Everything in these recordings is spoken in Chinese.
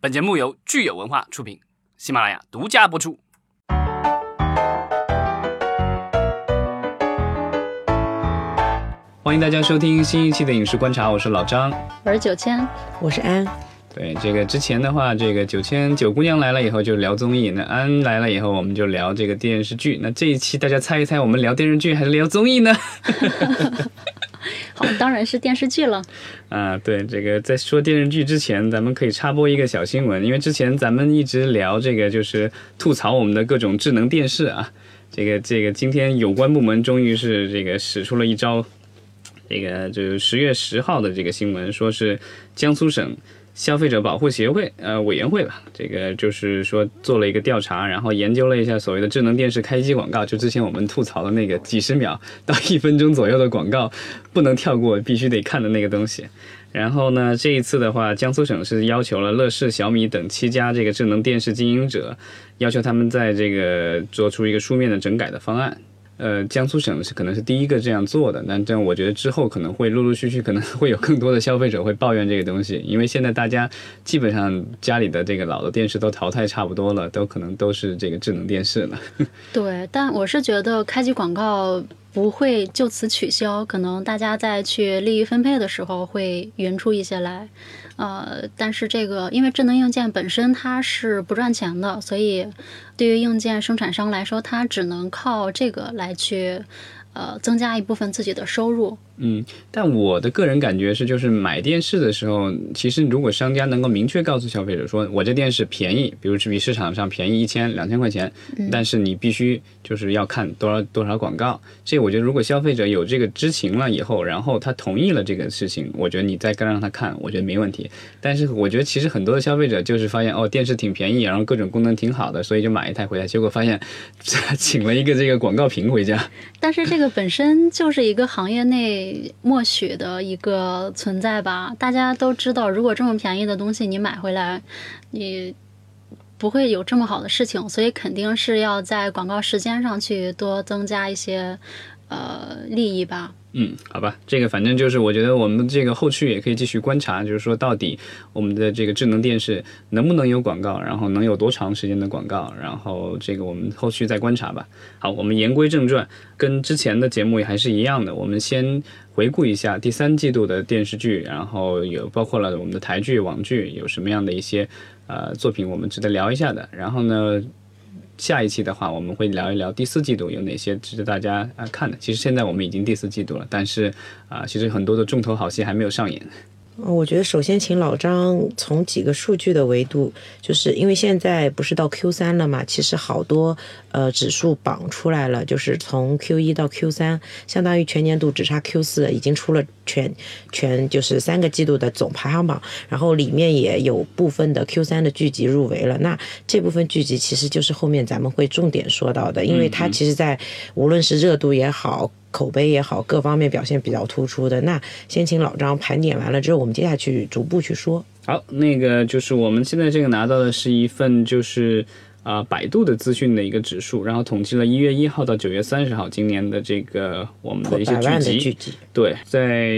本节目由聚友文化出品，喜马拉雅独家播出。欢迎大家收听新一期的影视观察，我是老张，我是九千，我是安。对这个之前的话，这个九千九姑娘来了以后就聊综艺，那安来了以后我们就聊这个电视剧。那这一期大家猜一猜，我们聊电视剧还是聊综艺呢？当然是电视剧了。啊，对，这个在说电视剧之前，咱们可以插播一个小新闻，因为之前咱们一直聊这个，就是吐槽我们的各种智能电视啊。这个这个，今天有关部门终于是这个使出了一招，这个就是十月十号的这个新闻，说是江苏省。消费者保护协会呃委员会吧，这个就是说做了一个调查，然后研究了一下所谓的智能电视开机广告，就之前我们吐槽的那个几十秒到一分钟左右的广告不能跳过，必须得看的那个东西。然后呢，这一次的话，江苏省是要求了乐视、小米等七家这个智能电视经营者，要求他们在这个做出一个书面的整改的方案。呃，江苏省是可能是第一个这样做的，但这样我觉得之后可能会陆陆续续，可能会有更多的消费者会抱怨这个东西，因为现在大家基本上家里的这个老的电视都淘汰差不多了，都可能都是这个智能电视了。对，但我是觉得开机广告不会就此取消，可能大家在去利益分配的时候会匀出一些来。呃，但是这个因为智能硬件本身它是不赚钱的，所以对于硬件生产商来说，它只能靠这个来去呃增加一部分自己的收入。嗯，但我的个人感觉是，就是买电视的时候，其实如果商家能够明确告诉消费者说，我这电视便宜，比如是比市场上便宜一千、两千块钱，但是你必须就是要看多少多少广告。这我觉得，如果消费者有这个知情了以后，然后他同意了这个事情，我觉得你再跟让他看，我觉得没问题。但是我觉得其实很多的消费者就是发现哦，电视挺便宜，然后各种功能挺好的，所以就买一台回来，结果发现 请了一个这个广告屏回家。但是这个本身就是一个行业内。默许的一个存在吧，大家都知道，如果这么便宜的东西你买回来，你不会有这么好的事情，所以肯定是要在广告时间上去多增加一些呃利益吧。嗯，好吧，这个反正就是我觉得我们这个后续也可以继续观察，就是说到底我们的这个智能电视能不能有广告，然后能有多长时间的广告，然后这个我们后续再观察吧。好，我们言归正传，跟之前的节目也还是一样的，我们先回顾一下第三季度的电视剧，然后有包括了我们的台剧、网剧有什么样的一些呃作品我们值得聊一下的，然后呢。下一期的话，我们会聊一聊第四季度有哪些值得大家啊看的。其实现在我们已经第四季度了，但是啊，其实很多的重头好戏还没有上演。我觉得首先请老张从几个数据的维度，就是因为现在不是到 Q 三了嘛，其实好多呃指数榜出来了，就是从 Q 一到 Q 三，相当于全年度只差 Q 四，已经出了全全就是三个季度的总排行榜，然后里面也有部分的 Q 三的剧集入围了。那这部分剧集其实就是后面咱们会重点说到的，因为它其实在无论是热度也好。口碑也好，各方面表现比较突出的。那先请老张盘点完了之后，我们接下去逐步去说。好，那个就是我们现在这个拿到的是一份就是啊百度的资讯的一个指数，然后统计了一月一号到九月三十号今年的这个我们的一些剧集。对，在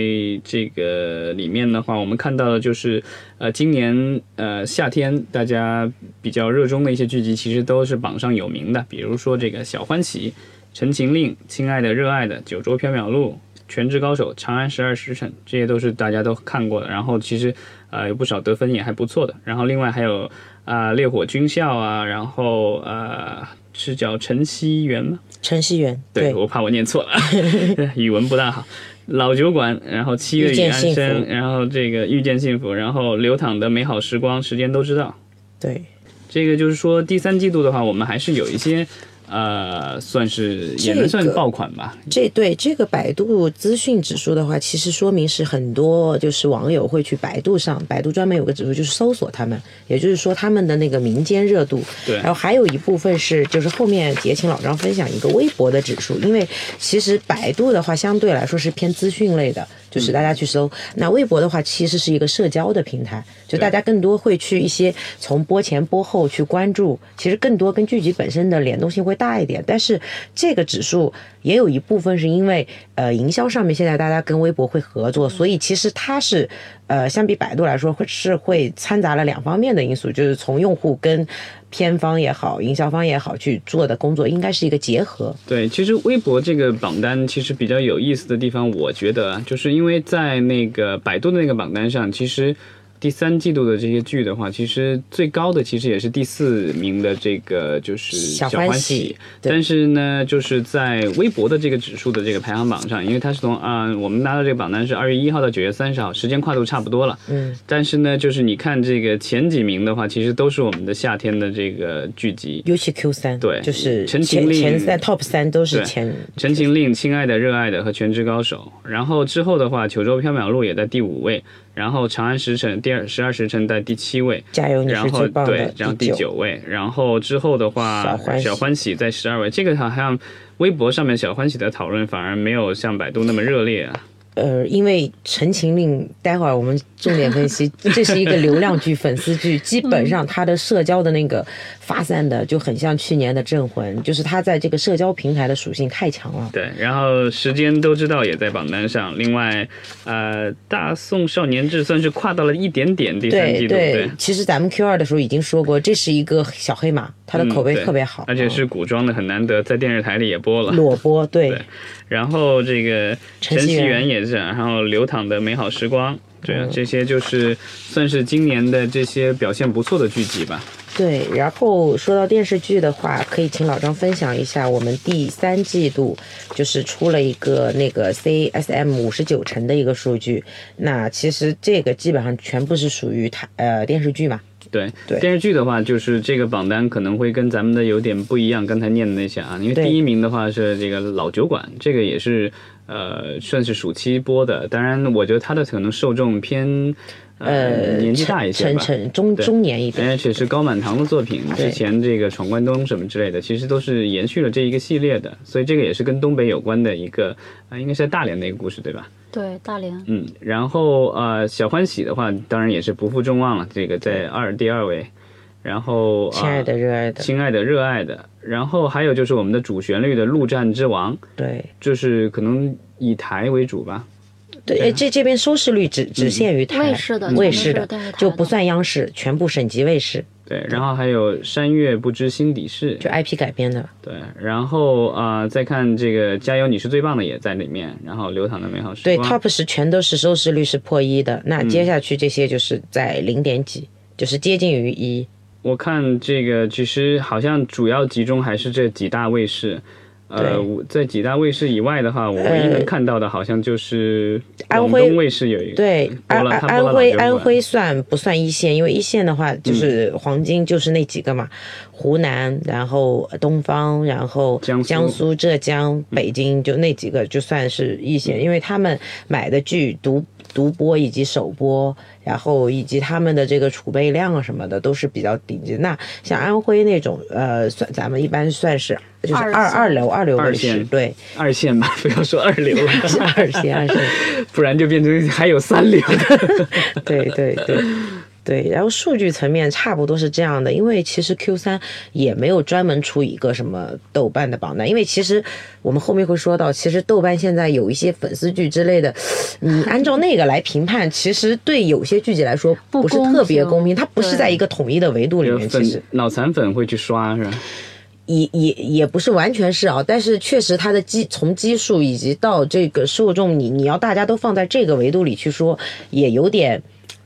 这个里面的话，我们看到的就是呃今年呃夏天大家比较热衷的一些剧集，其实都是榜上有名的，比如说这个小欢喜。《陈情令》、亲爱的、热爱的、九州缥缈录、全职高手、长安十二时辰，这些都是大家都看过的。然后其实，呃，有不少得分也还不错的。然后另外还有啊，《烈火军校》啊，然后呃，是叫陈希元吗？陈希元，对我怕我念错了，语文不大好。老酒馆，然后七月与安生，然后这个遇见幸福，然后流淌的美好时光，时间都知道。对，这个就是说第三季度的话，我们还是有一些。呃，算是也能算爆款吧。这对这个百度资讯指数的话，其实说明是很多就是网友会去百度上，百度专门有个指数就是搜索他们，也就是说他们的那个民间热度。对。然后还有一部分是就是后面也请老张分享一个微博的指数，因为其实百度的话相对来说是偏资讯类的。就是大家去搜，那微博的话，其实是一个社交的平台，就大家更多会去一些从播前播后去关注，其实更多跟剧集本身的联动性会大一点。但是这个指数也有一部分是因为呃营销上面现在大家跟微博会合作，所以其实它是呃相比百度来说会是会掺杂了两方面的因素，就是从用户跟偏方也好，营销方也好去做的工作，应该是一个结合。对，其实微博这个榜单其实比较有意思的地方，我觉得啊就是因为在那个百度的那个榜单上，其实。第三季度的这些剧的话，其实最高的其实也是第四名的这个就是小欢欢喜对但是呢，就是在微博的这个指数的这个排行榜上，因为它是从啊、我们拿到这个榜单是二月一号到九月三十号，时间跨度差不多了。嗯，但是呢，就是你看这个前几名的话，其实都是我们的夏天的这个剧集。尤其 Q 三，对就是陈情令前前三 top 三都是前《陈情令》《亲爱的、热爱的》和《全职高手》，然后之后的话，《九州缥缈录》也在第五位，然后《长安十城》第二十二时辰在第七位，加油，你是然后最棒的对，然后第九。九位，然后之后的话，小欢喜小欢喜在十二位，这个好像微博上面小欢喜的讨论反而没有像百度那么热烈啊。呃，因为《陈情令》，待会儿我们重点分析，这是一个流量剧、粉丝剧，基本上它的社交的那个发散的就很像去年的《镇魂》，就是它在这个社交平台的属性太强了。对，然后时间都知道也在榜单上。另外，呃，《大宋少年志》算是跨到了一点点第三季度，对对，其实咱们 Q 二的时候已经说过，这是一个小黑马，它的口碑特别好，而且是古装的，很难得，在电视台里也播了。裸播，对对然后这个陈希陈希元元也是，然后流淌的美好时光，对这些就是算是今年的这些表现不错的剧集吧。对。然后说到电视剧的话，可以请老张分享一下，我们第三季度就是出了一个那个 CSM 五十九城的一个数据，那其实这个基本上全部是属于它呃电视剧嘛，对，对电视剧的话，就是这个榜单可能会跟咱们的有点不一样。刚才念的那些啊，因为第一名的话是这个老酒馆，这个也是呃算是暑期播的。当然，我觉得它的可能受众偏呃年纪大一些成吧。成中中年一点，而且是高满堂的作品，之前这个闯关东什么之类的，其实都是延续了这一个系列的，所以这个也是跟东北有关的一个啊、应该是在大连的一个故事，对吧？对，大连。嗯，然后呃，小欢喜的话，当然也是不负众望了，这个在二第二位，然后、呃、亲爱的热爱的，亲爱的热爱的，然后还有就是我们的主旋律的陆战之王，对就是可能以台为主吧，对，哎这这边收视率只只限于台卫视的卫视的就不算央视，全部省级卫视，对，然后还有山月不知心底事，就 IP 改编的。对，然后啊、呃再看这个加油你是最棒的也在里面，然后流淌的美好时光对，，Top 十全都是收视率是破一的，那接下去这些就是在零点几，就是接近于一。我看这个其实好像主要集中还是这几大卫视。呃在几大卫视以外的话，我唯一能看到的好像就是安徽卫视有一个对，安安安徽安徽算不算一线？因为一线的话就是黄金，就是那几个嘛，湖南，然后东方，然后江苏江苏、浙江、北京，就那几个就算是一线，因为他们买的剧独独播以及首播，然后以及他们的这个储备量啊什么的都是比较顶级。那像安徽那种，呃，算咱们一般算是就是二二二流二流卫视二线，对，二线吧，不要说二流了，是二线二线。不然就变成还有三流的。对对对对，然后数据层面差不多是这样的，因为其实 Q 三也没有专门出一个什么豆瓣的榜单，因为其实我们后面会说到，其实豆瓣现在有一些粉丝剧之类的，你按照那个来评判，其实对有些剧集来说不是特别公平，它不是在一个统一的维度里面，其实脑残粉会去刷是吧？也也也不是完全是啊，但是确实它的基从基数以及到这个受众，你你要大家都放在这个维度里去说，也有点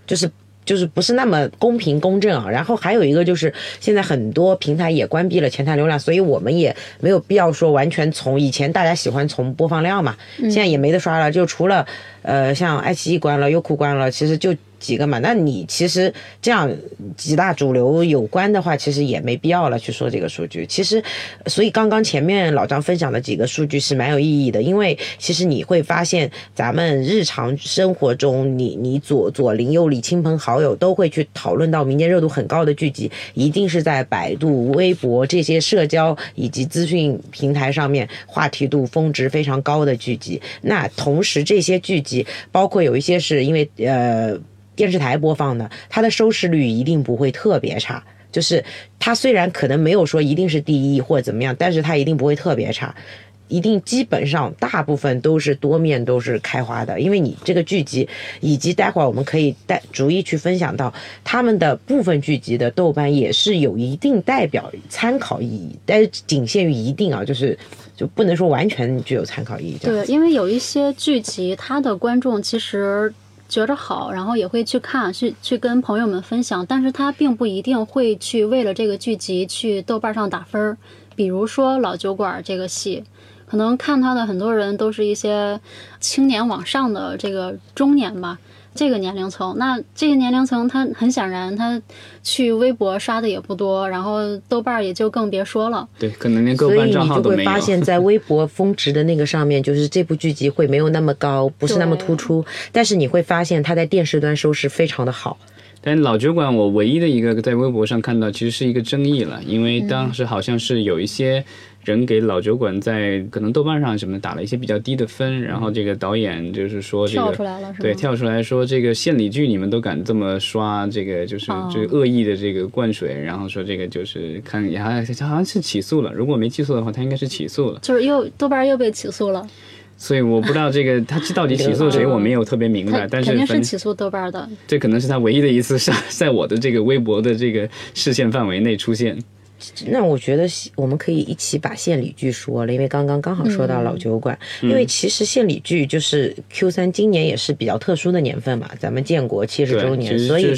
就是。就是不是那么公平公正啊，然后还有一个就是现在很多平台也关闭了前台流量，所以我们也没有必要说完全从以前大家喜欢从播放量嘛，现在也没得刷了，就除了呃像爱奇艺关了、优酷关了，其实就几个嘛。那你其实这样几大主流有关的话，其实也没必要了去说这个数据。其实，所以刚刚前面老张分享的几个数据是蛮有意义的，因为其实你会发现，咱们日常生活中，你你左左邻右里、亲朋好友都会去讨论到民间热度很高的剧集，一定是在百度、微博这些社交以及资讯平台上面话题度峰值非常高的剧集。那同时，这些剧集包括有一些是因为呃。电视台播放的，它的收视率一定不会特别差。就是它虽然可能没有说一定是第一或者怎么样，但是它一定不会特别差。一定基本上大部分都是多面都是开花的，因为你这个剧集，以及待会儿我们可以带逐一去分享到他们的部分剧集的豆瓣也是有一定代表参考意义，但是仅限于一定啊，就是就不能说完全具有参考意义。对，因为有一些剧集，它的观众其实觉着好，然后也会去看，去去跟朋友们分享，但是他并不一定会去为了这个剧集去豆瓣上打分儿。比如说《老酒馆》这个戏。可能看他的很多人都是一些青年往上的这个中年吧，这个年龄层。那这个年龄层，他很显然他去微博刷的也不多，然后豆瓣也就更别说了。对，可能连豆瓣账号都没有。所以你就会发现，在微博峰值的那个上面，就是这部剧集会没有那么高，不是那么突出。但是你会发现，它在电视端收视非常的好。但老酒馆，我唯一的一个在微博上看到，其实是一个争议了，因为当时好像是有一些。人给老酒馆在可能豆瓣上什么打了一些比较低的分，然后这个导演就是说这个对跳出来说这个献礼剧你们都敢这么刷，这个就是这个恶意的这个灌水，然后说这个就是看也还好像是起诉了，如果没记错的话，他应该是起诉了，就是又豆瓣又被起诉了，所以我不知道这个他到底起诉谁，我没有特别明白，但是肯定是起诉豆瓣的，这可能是他唯一的一次上在我的这个微博的这个视线范围内出现。那我觉得我们可以一起把献礼剧说了，因为刚刚刚好说到老酒馆，因为其实献礼剧就是 Q 三今年也是比较特殊的年份嘛，咱们建国七十周年，所以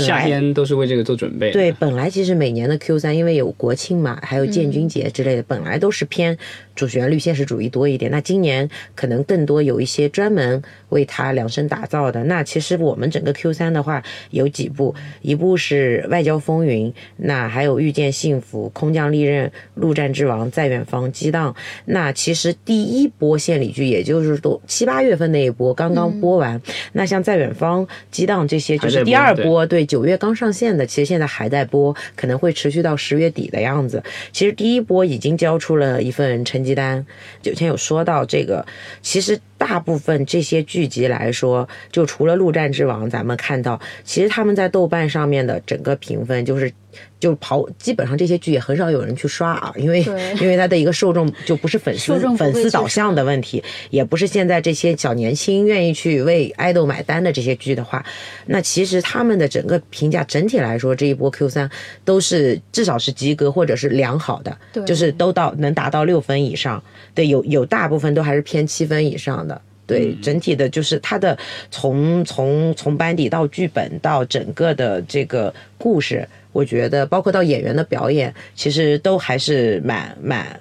是夏天都是为这个做准备。对，本来其实每年的 Q 三因为有国庆嘛，还有建军节之类的，本来都是偏。主旋律现实主义多一点，那今年可能更多有一些专门为他量身打造的。那其实我们整个 Q 三的话有几部，一部是《外交风云》，那还有《遇见幸福》《空降利刃》《陆战之王》在远方激荡。那其实第一波献礼剧，也就是都七八月份那一波刚刚播完。那像在远方激荡这些，就是第二波，对，九月刚上线的，其实现在还在播，可能会持续到十月底的样子。其实第一波已经交出了一份成。绩单，九千有说到这个，其实大部分这些剧集来说，就除了《陆战之王》，咱们看到，其实他们在豆瓣上面的整个评分就是。就跑，基本上这些剧也很少有人去刷啊，因为 因为它的一个受众就不是粉丝粉丝导向的问题，也不是现在这些小年轻愿意去为爱豆买单的这些剧的话，那其实他们的整个评价整体来说，这一波 Q 三都是至少是及格或者是良好的，就是都到能达到六分以上，对，有有大部分都还是偏七分以上的，对，整体的就是它的从从从班底到剧本到整个的这个故事。我觉得，包括到演员的表演，其实都还是蛮蛮，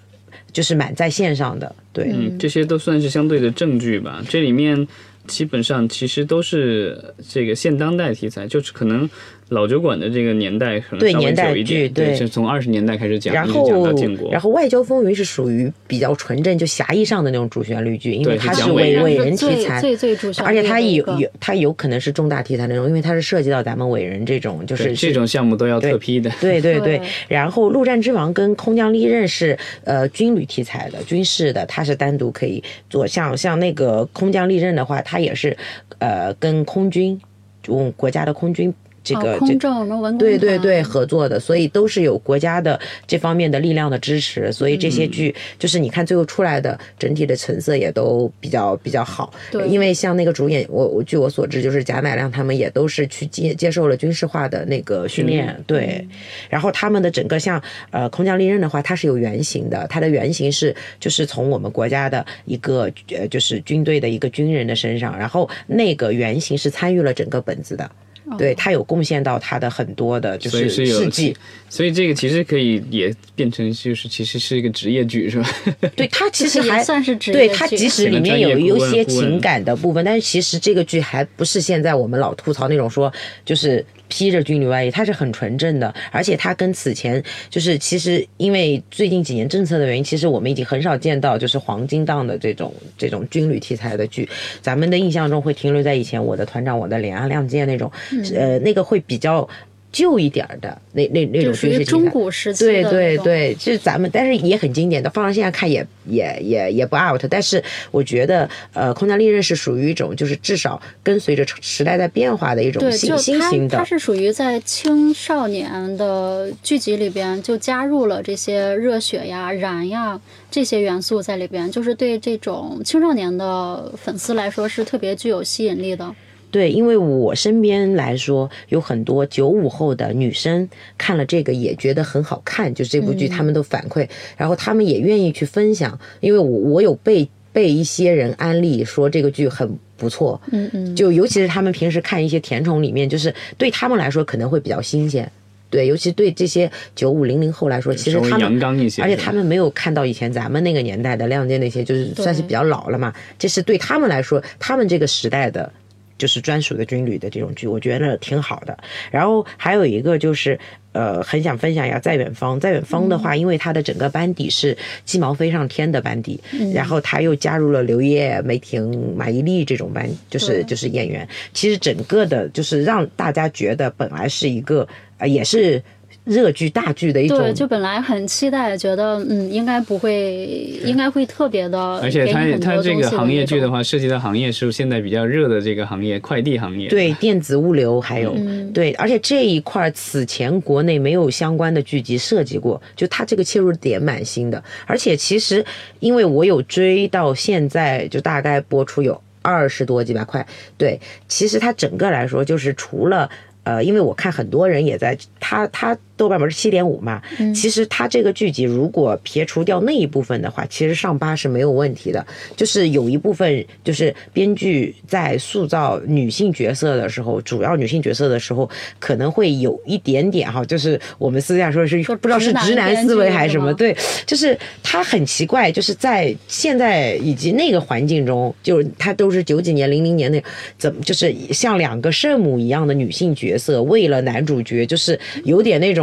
就是蛮在线上的。对，嗯，这些都算是相对的证据吧。这里面基本上其实都是这个现当代题材，就是可能。老酒馆的这个年代可能稍微久一点，对，是从二十年代开始讲，然后讲到建国。然后《外交风云》是属于比较纯正，就狭义上的那种主旋律剧，因为它是伟伟人题材，最最主旋律。而且它有有它有可能是重大题材那种，因为它是涉及到咱们伟人这种，就是这种项目都要特批的。对对对。然后《陆战之王》跟《空降利刃》是呃军旅题材的，军事的，它是单独可以做。像像那个《空降利刃》的话，它也是呃跟空军，用国家的空军。这个空政对对对合作的，所以都是有国家的这方面的力量的支持，所以这些剧就是你看最后出来的整体的成色也都比较比较好。对，因为像那个主演，我我据我所知，就是贾乃亮他们也都是去接接受了军事化的那个训练。对，然后他们的整个像呃空降利刃的话，它是有原型的，它的原型是就是从我们国家的一个呃就是军队的一个军人的身上，然后那个原型是参与了整个本子的。对他有贡献到他的很多的，就是事迹，所以这个其实可以也变成就是其实是一个职业剧，是吧？对他其实还算是职业剧，对他即使里面有有一些情感的部分，但是其实这个剧还不是现在我们老吐槽那种说就是。披着军旅外衣，他是很纯正的，而且他跟此前就是其实因为最近几年政策的原因，其实我们已经很少见到就是黄金档的这种这种军旅题材的剧，咱们的印象中会停留在以前《我的团长我的脸》啊、《亮剑》那种，呃，那个会比较旧一点儿的那那那种就属于军事题材。中古时期对对对，就是咱们，但是也很经典的，放到现在看也也也也不 out。但是我觉得，呃，《空降利刃》是属于一种，就是至少跟随着时代在变化的一种对，新新型的它。是属于在青少年的剧集里边就加入了这些热血呀、燃呀这些元素在里边，就是对这种青少年的粉丝来说是特别具有吸引力的。对，因为我身边来说，有很多九五后的女生看了这个也觉得很好看，就是这部剧，他们都反馈，然后他们也愿意去分享，因为我我有被被一些人安利说这个剧很不错，嗯嗯，就尤其是他们平时看一些甜宠里面，就是对他们来说可能会比较新鲜。对，尤其对这些九五零零后来说，其实稍微他们阳刚一些而且他们没有看到以前咱们那个年代的亮剑那些，就是算是比较老了嘛。这是对他们来说，他们这个时代的。就是专属的军旅的这种剧，我觉得挺好的。然后还有一个就是，呃，很想分享一下《在远方》。在远方的话，因为它的整个班底是鸡毛飞上天的班底，然后他又加入了刘烨、梅婷、马伊琍这种班，就是就是演员。其实整个的，就是让大家觉得本来是一个，呃，也是热剧大剧的一种对，就本来很期待，觉得嗯，应该不会，应该会特别的，而且它它这个行业剧的话，涉及的行业是现在比较热的这个行业，快递行业。对电子物流还有、嗯对，而且这一块儿此前国内没有相关的剧集涉及过，就它这个切入点蛮新的。而且其实因为我有追到现在，就大概播出有二十多集吧，快对，其实它整个来说就是除了。呃，因为我看很多人也在，他他豆瓣不是七点五嘛，其实他这个剧集如果撇除掉那一部分的话，其实上八是没有问题的。就是有一部分就是编剧在塑造女性角色的时候，主要女性角色的时候，可能会有一点点哈，就是我们私下说是不知道是直男思维还是什么，对，就是他很奇怪，就是在现在以及那个环境中，就是他都是九几年、零零年那，怎么就是像两个圣母一样的女性角色，为了男主角，就是有点那种。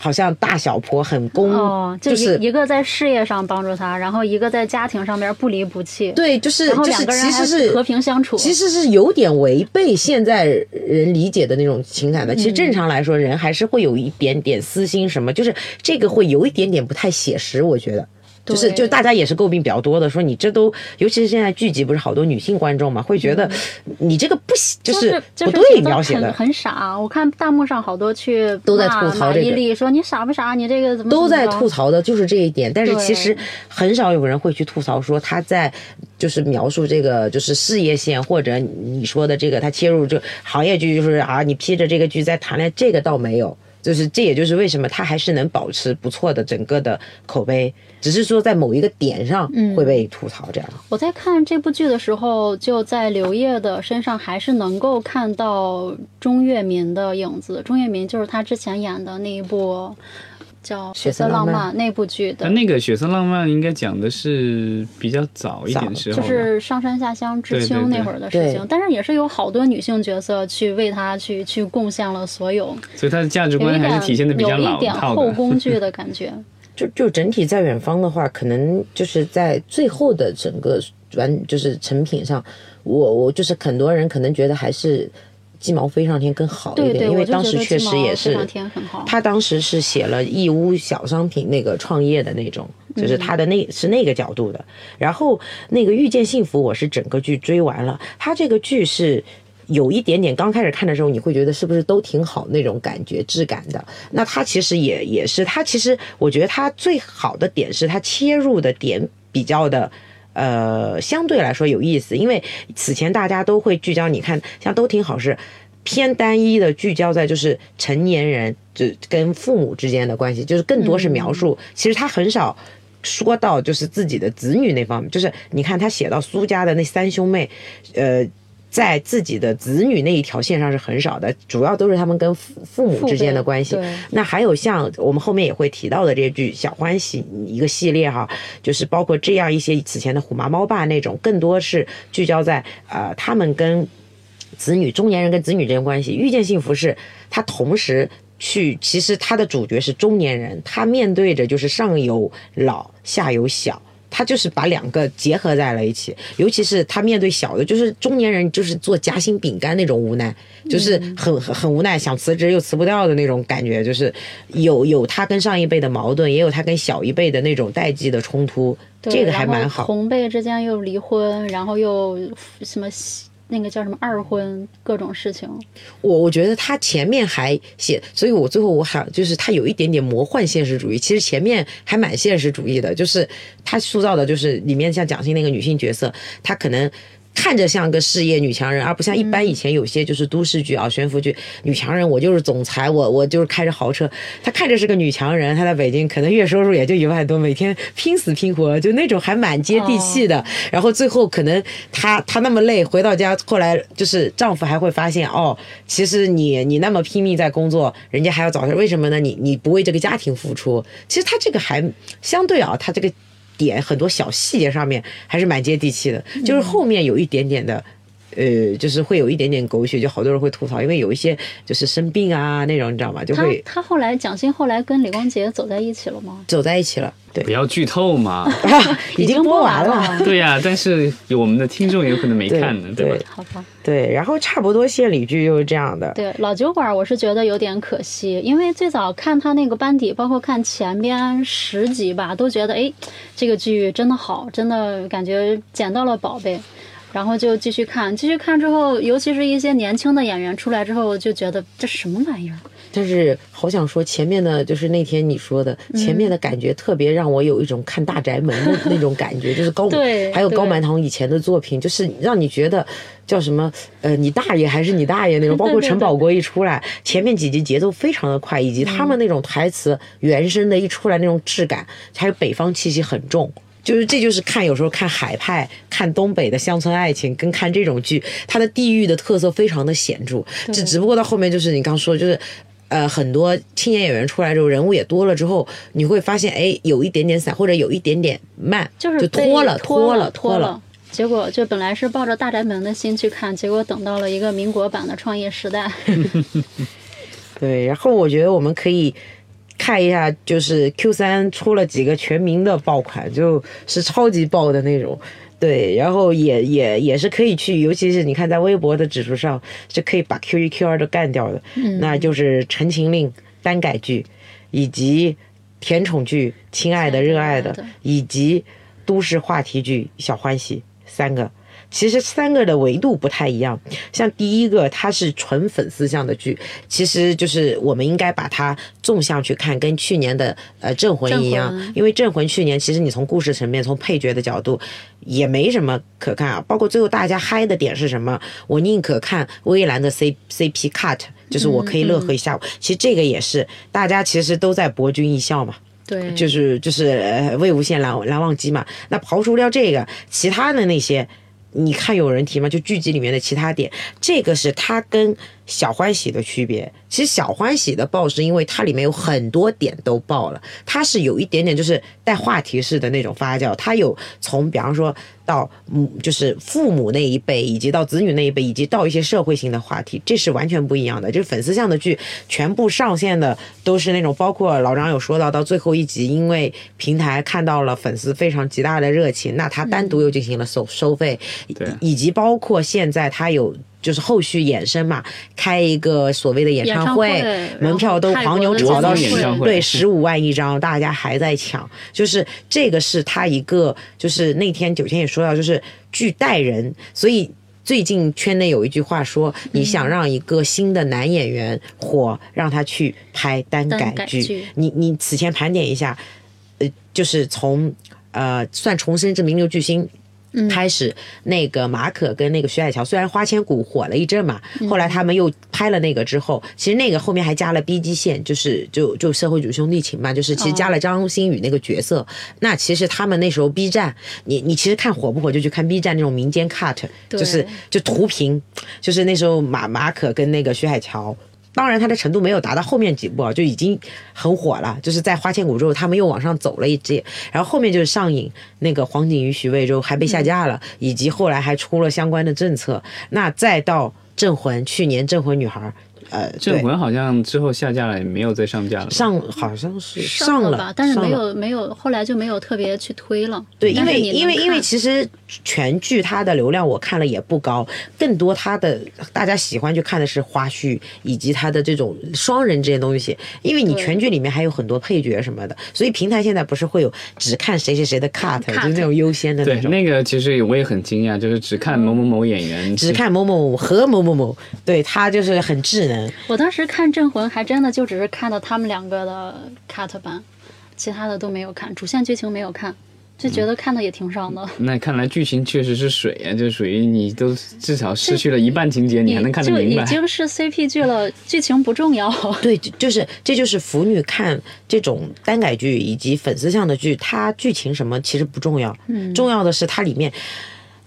好像大小婆很公，哦，就一、是一个在事业上帮助他，然后一个在家庭上边不离不弃，对，就是两个人还其实是和平相处。其实是有点违背现在人理解的那种情感的。其实正常来说，人还是会有一点点私心，什么就是这个会有一点点不太写实，我觉得。就是，就大家也是诟病比较多的，说你这都，尤其是现在剧集不是好多女性观众嘛，会觉得你这个不行，就就是就是不对描写的，很傻。我看弹幕上好多去都在吐槽这个说你傻不傻？你这个怎么都在吐槽的就是这一点，但是其实很少有人会去吐槽说他在就是描述这个就是事业线或者你说的这个他切入这行业剧，就是啊你披着这个剧在谈恋爱，这个倒没有。就是这也就是为什么他还是能保持不错的整个的口碑，只是说在某一个点上会被吐槽这样。我在看这部剧的时候，就在刘烨的身上还是能够看到钟跃民的影子。钟跃民就是他之前演的那一部叫《血色色浪浪漫漫》那部剧的但，那个《血色浪漫》应该讲的是比较早一点时候，就是上山下乡知青那会儿的事情。对但是也是有好多女性角色去为他去去贡献了所有，所以他的价值观还是体现的比较有一点老套。后宫剧的 感觉。就就整体在远方的话，可能就是在最后的整个完就是成品上，我我就是很多人可能觉得还是鸡毛飞上天更好一点，对对，因为当时确实也是。他当时是写了义乌小商品那个创业的那种，就是他的那、是那个角度的。然后那个遇见幸福，我是整个剧追完了，他这个剧是。有一点点，刚开始看的时候，你会觉得是不是都挺好那种感觉质感的？那他其实也也是，他其实我觉得他最好的点是他切入的点比较的。呃，相对来说有意思，因为此前大家都会聚焦，你看像都挺好是偏单一的聚焦在就是成年人就跟父母之间的关系，就是更多是描述，其实他很少。说到就是自己的子女那方面，就是你看他写到苏家的那三兄妹，呃，在自己的子女那一条线上是很少的，主要都是他们跟父父母之间的关系对。那还有像我们后面也会提到的这句《小欢喜》一个系列哈，就是包括这样一些此前的《虎妈猫爸》那种，更多是聚焦在呃他们跟子女中年人跟子女之间关系。遇见幸福是他同时。去，其实他的主角是中年人，他面对着就是上有老下有小他就是把两个结合在了一起，尤其是他面对小的，就是中年人，就是做夹心饼干那种无奈，就是很很很无奈，想辞职又辞不掉的那种感觉，就是有有他跟上一辈的矛盾，也有他跟小一辈的那种代际的冲突，这个还蛮好。同辈之间又离婚，然后又什么那个叫什么二婚，各种事情。我我觉得他前面还写，所以我最后我还就是他有一点点魔幻现实主义，其实前面还蛮现实主义的，就是他塑造的就是里面像蒋欣那个女性角色，她可能。看着像个事业女强人，而不像一般以前有些就是都市剧啊、悬浮剧，女强人我就是总裁，我我就是开着豪车。她看着是个女强人，她在北京可能月收入也就一万多，每天拼死拼活，就那种还蛮接地气的。然后最后可能她她那么累，回到家后来就是丈夫还会发现哦，其实你你那么拼命在工作，人家还要早上，为什么呢？你你不为这个家庭付出？其实她这个还相对啊，她这个。点很多小细节上面还是蛮接地气的，就是后面有一点点的。呃，就是会有一点点狗血，就好多人会吐槽，因为有一些就是生病啊那种，你知道吗？就会他后来蒋欣后来跟李光洁走在一起了吗？走在一起了。对不，要剧透嘛。已经播完了。对呀、但是有我们的听众有可能没看呢，对吧？对好吧，对，然后差不多献礼剧就是这样的。对老酒馆，我是觉得有点可惜，因为最早看他那个班底，包括看前边十集吧，都觉得哎，这个剧真的好，真的感觉捡到了宝贝。然后就继续看，继续看之后，尤其是一些年轻的演员出来之后，就觉得这什么玩意儿？但是好想说，前面的就是那天你说的，前面的感觉特别让我有一种看大宅门的 那种感觉，就是高对还有高满堂以前的作品，就是让你觉得叫什么呃，你大爷还是你大爷那种。包括陈宝国一出来，前面几集节奏非常的快，以及他们那种台词原声的一出来那种质感，还有北方气息很重。就是这就是看有时候看海派、看东北的乡村爱情，跟看这种剧，它的地域的特色非常的显著。只只不过到后面就是你刚说，就是呃很多青年演员出来之后，人物也多了之后，你会发现哎有一点点散，或者有一点点慢，就是就被拖了拖了拖了。。结果就本来是抱着大宅门的心去看，结果等到了一个民国版的创业时代。对，然后我觉得我们可以看一下，就是 Q 三出了几个全民的爆款，就是超级爆的那种。对，然后也也也是可以去，尤其是你看在微博的指数上是可以把 Q 一 Q 二都干掉的，那就是《陈情令》单改剧，以及甜宠剧《亲爱的热爱的亲爱的》，以及都市话题剧《小欢喜》三个。其实三个的维度不太一样，像第一个它是纯粉丝向的剧，其实就是我们应该把它纵向去看，跟去年的呃《镇魂》一样，因为《镇魂》去年其实你从故事层面、从配角的角度也没什么可看啊，包括最后大家嗨的点是什么？我宁可看微蓝的 C CP cut，就是我可以乐呵一下午。其实这个也是大家其实都在博君一笑嘛。对，就是就是呃魏无羡蓝蓝忘机嘛。那刨除掉这个，其他的那些，你看有人提吗？就剧集里面的其他点，这个是他跟小欢喜的区别。其实小欢喜的爆是因为它里面有很多点都爆了，它是有一点点就是带话题式的那种发酵，它有从比方说到嗯就是父母那一辈，以及到子女那一辈，以及到一些社会性的话题，这是完全不一样的。就是粉丝向的剧，全部上线的都是那种，包括老张有说到，到最后一集，因为平台看到了粉丝非常极大的热情，那他单独又进行了收收费，对以及包括现在他有。就是后续衍生嘛，开一个所谓的演唱会，唱会门票都黄牛炒到十演唱会对十五万一张，大家还在抢。就是这个是他一个，就是那天九千也说到，就是剧带人，所以。最近圈内有一句话说：“你想让一个新的男演员火，让他去拍单改。剧你你此前盘点一下，呃，就是从呃算重生之名流巨星。开始，那个马可跟那个徐海乔，虽然花千骨火了一阵嘛，后来他们又拍了那个之后，其实那个后面还加了 B G 线，就是就就社会主义兄弟情嘛，就是其实加了张馨予那个角色。那其实他们那时候 B 站，你你其实看火不火就去看 B 站那种民间 cut，对就是就图屏，就是那时候马马可跟那个徐海乔。当然，它的程度没有达到后面几部啊，就已经很火了。就是在《花千骨》之后，他们又往上走了一阶，然后后面就是上瘾，那个黄景瑜、徐渭州还被下架了，以及后来还出了相关的政策。那再到《镇魂》，去年《镇魂女孩》呃，镇魂好像之后下架了，也没有再上架了。上好像是上了吧，但是没有没有，后来就没有特别去推了。对，因为因为因为其实全剧它的流量我看了也不高，更多它的大家喜欢去看的是花絮以及它的这种双人这些东西，因为你全剧里面还有很多配角什么的，所以平台现在不是会有只看谁谁谁的 cut，cut 就是那种优先的那对，种。那个其实我也很惊讶，就是只看某某某演员，只看某某和某某某，对他就是很智能，我当时看《镇魂》还真的就只是看到他们两个的 cut 版，其他的都没有看，主线剧情没有看，就觉得看的也挺爽的。那看来剧情确实是水啊，就属于你都至少失去了一半情节，你还能看得就明白。已经是 CP 剧了，剧情不重要。对，就就是这就是腐女看这种耽改剧以及粉丝向的剧，它剧情什么其实不重要，嗯重要的是它里面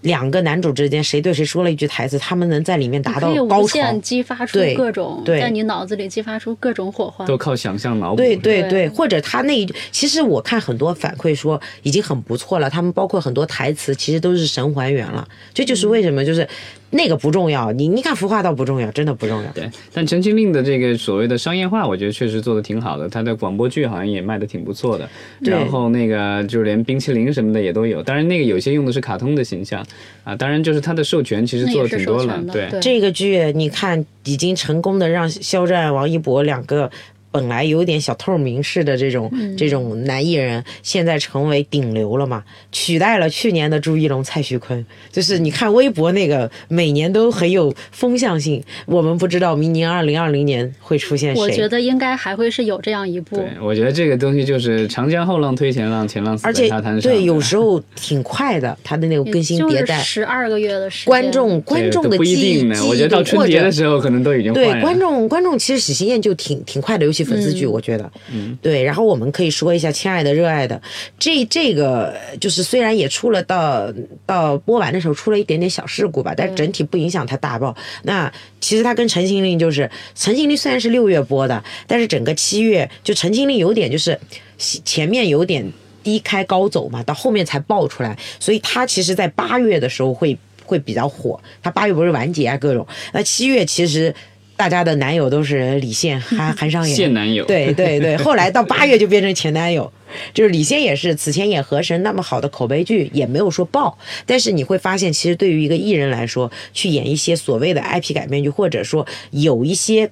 两个男主之间谁对谁说了一句台词，他们能在里面达到高潮无限。激发出对各种，对在你脑子里激发出各种火花。都靠想象脑补。对对对对，或者他那一句，其实我看很多反馈说已经很不错了，他们包括很多台词其实都是神还原了，这就是为什么就是那个不重要，你你看服化倒不重要，真的不重要。对，但《陈情令》的这个所谓的商业化，我觉得确实做的挺好的。它的广播剧好像也卖的挺不错的，然后那个就是连冰淇淋什么的也都有。当然，那个有些用的是卡通的形象啊，当然就是它的授权其实做挺多了对。这个剧你看已经成功的让肖战、王一博两个。本来有点小透明式的这种、嗯这种男艺人，现在成为顶流了嘛？取代了去年的朱一龙、蔡徐坤。就是你看微博那个，每年都很有风向性。我们不知道明年二零二零年会出现谁。我觉得应该还会是有这样一部对，我觉得这个东西就是长江后浪推前浪，前浪死而且在沙滩上。对，有时候挺快的，他的那个更新迭代。十二个月的时间，观众观众的都不一记忆定呢。我觉得到春节的时候可能都已经对换了。观众，观众其实喜新厌旧挺挺快的，尤其粉丝剧，我觉得，嗯，对。然后我们可以说一下《亲爱的热爱的》，这这个就是虽然也出了到到播完的时候出了一点点小事故吧，但是整体不影响它大爆。那其实它跟《陈情令》就是，《陈情令》虽然是六月播的，但是整个七月就《陈情令》有点就是前面有点低开高走嘛，到后面才爆出来，所以它其实在八月的时候会会比较火。它八月不是完结啊各种，那七月其实。大家的男友都是李现、韩韩商言，现男友对对对，后来到八月就变成前男友，就是李现也是此前演《河神》那么好的口碑剧，也没有说爆，但是你会发现，其实对于一个艺人来说，去演一些所谓的 IP 改编剧，或者说有一些。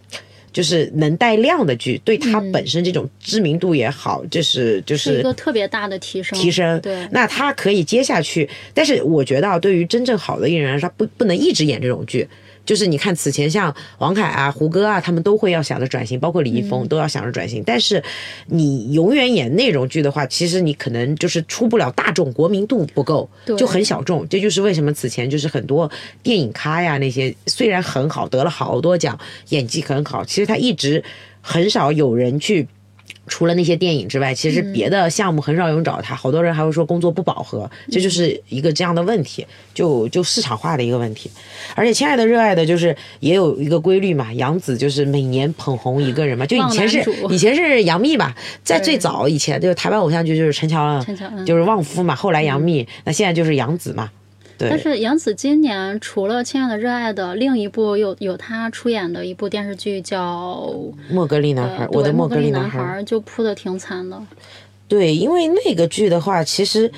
就是能带量的剧，对他本身这种知名度也好，就是就是是一个特别大的提升。提升。对，那他可以接下去，但是我觉得啊，对于真正好的艺人来说，他不不能一直演这种剧。就是你看，此前像王凯啊、胡歌啊，他们都会要想着转型，包括李易嗯峰都要想着转型。但是你永远演内容剧的话，其实你可能就是出不了大众，国民度不够，就很小众。这就是为什么此前就是很多电影咖呀那些虽然很好，得了好多奖，演技很好，其实他一直很少有人去。除了那些电影之外，其实别的项目很少有人找他，好多人还会说工作不饱和，这就是一个这样的问题，就就市场化的一个问题。而且，亲爱的热爱的，就是也有一个规律嘛，杨紫就是每年捧红一个人嘛，就以前是以前是杨幂吧，在最早以前就是台湾偶像剧就是陈乔恩，陈乔恩就是旺夫嘛，后来杨幂，那现在就是杨紫嘛，对。但是杨紫今年除了《亲爱的热爱的》，另一部有有她出演的一部电视剧叫莫格利男孩，呃，我的莫格利男孩儿，就扑的挺惨的。对，因为那个剧的话，其实，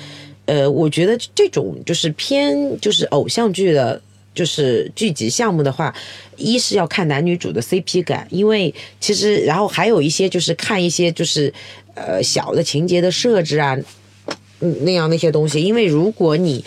呃，我觉得这种就是偏就是偶像剧的，就是剧集项目的话，一是要看男女主的 CP 感，因为其实然后还有一些就是看一些就是呃小的情节的设置啊，嗯那样那些东西，因为如果你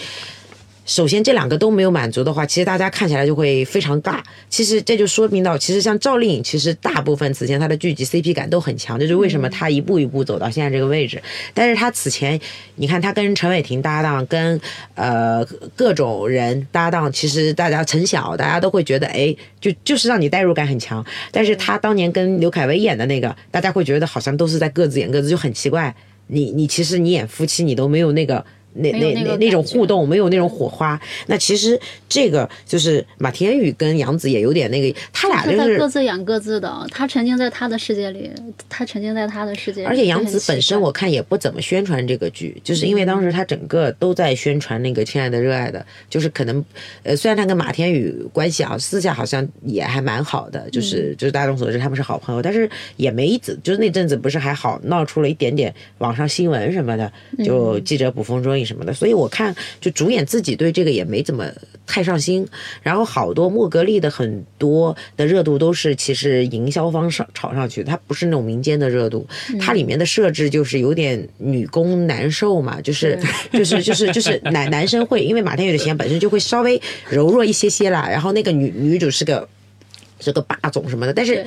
首先这两个都没有满足的话，其实大家看起来就会非常尬。其实这就说明到，其实像赵丽颖，其实大部分此前她的剧集 CP 感都很强，这就是为什么她一步一步走到现在这个位置。但是她此前，你看她跟陈伟霆搭档，跟呃各种人搭档，其实大家陈晓，大家都会觉得，哎，就就是让你代入感很强。但是她当年跟刘恺威演的那个，大家会觉得好像都是在各自演各自，就很奇怪。你你其实你演夫妻，你都没有那个。那那那那那种互动，没有那种火花。那其实这个就是马天宇跟杨紫也有点那个，他俩就是各自演各自的，他沉浸在他的世界里，他沉浸在他的世界里。而且杨紫本身我看也不怎么宣传这个剧，就是因为当时他整个都在宣传那个《亲爱的热爱的》，就是可能呃，虽然他跟马天宇关系啊，私下好像也还蛮好的，就是、就是大众所知他们是好朋友，但是也没一直就是那阵子不是还好闹出了一点点网上新闻什么的，就记者捕风捉影什么的，所以我看就主演自己对这个也没怎么太上心，然后好多莫格利的很多的热度都是其实营销方上炒上去的，它不是那种民间的热度，它里面的设置就是有点女工难受嘛，就是就是就是就是男男生会，因为马天宇的形象本身就会稍微柔弱一些些啦，然后那个女女主是个是个霸总什么的，但是对。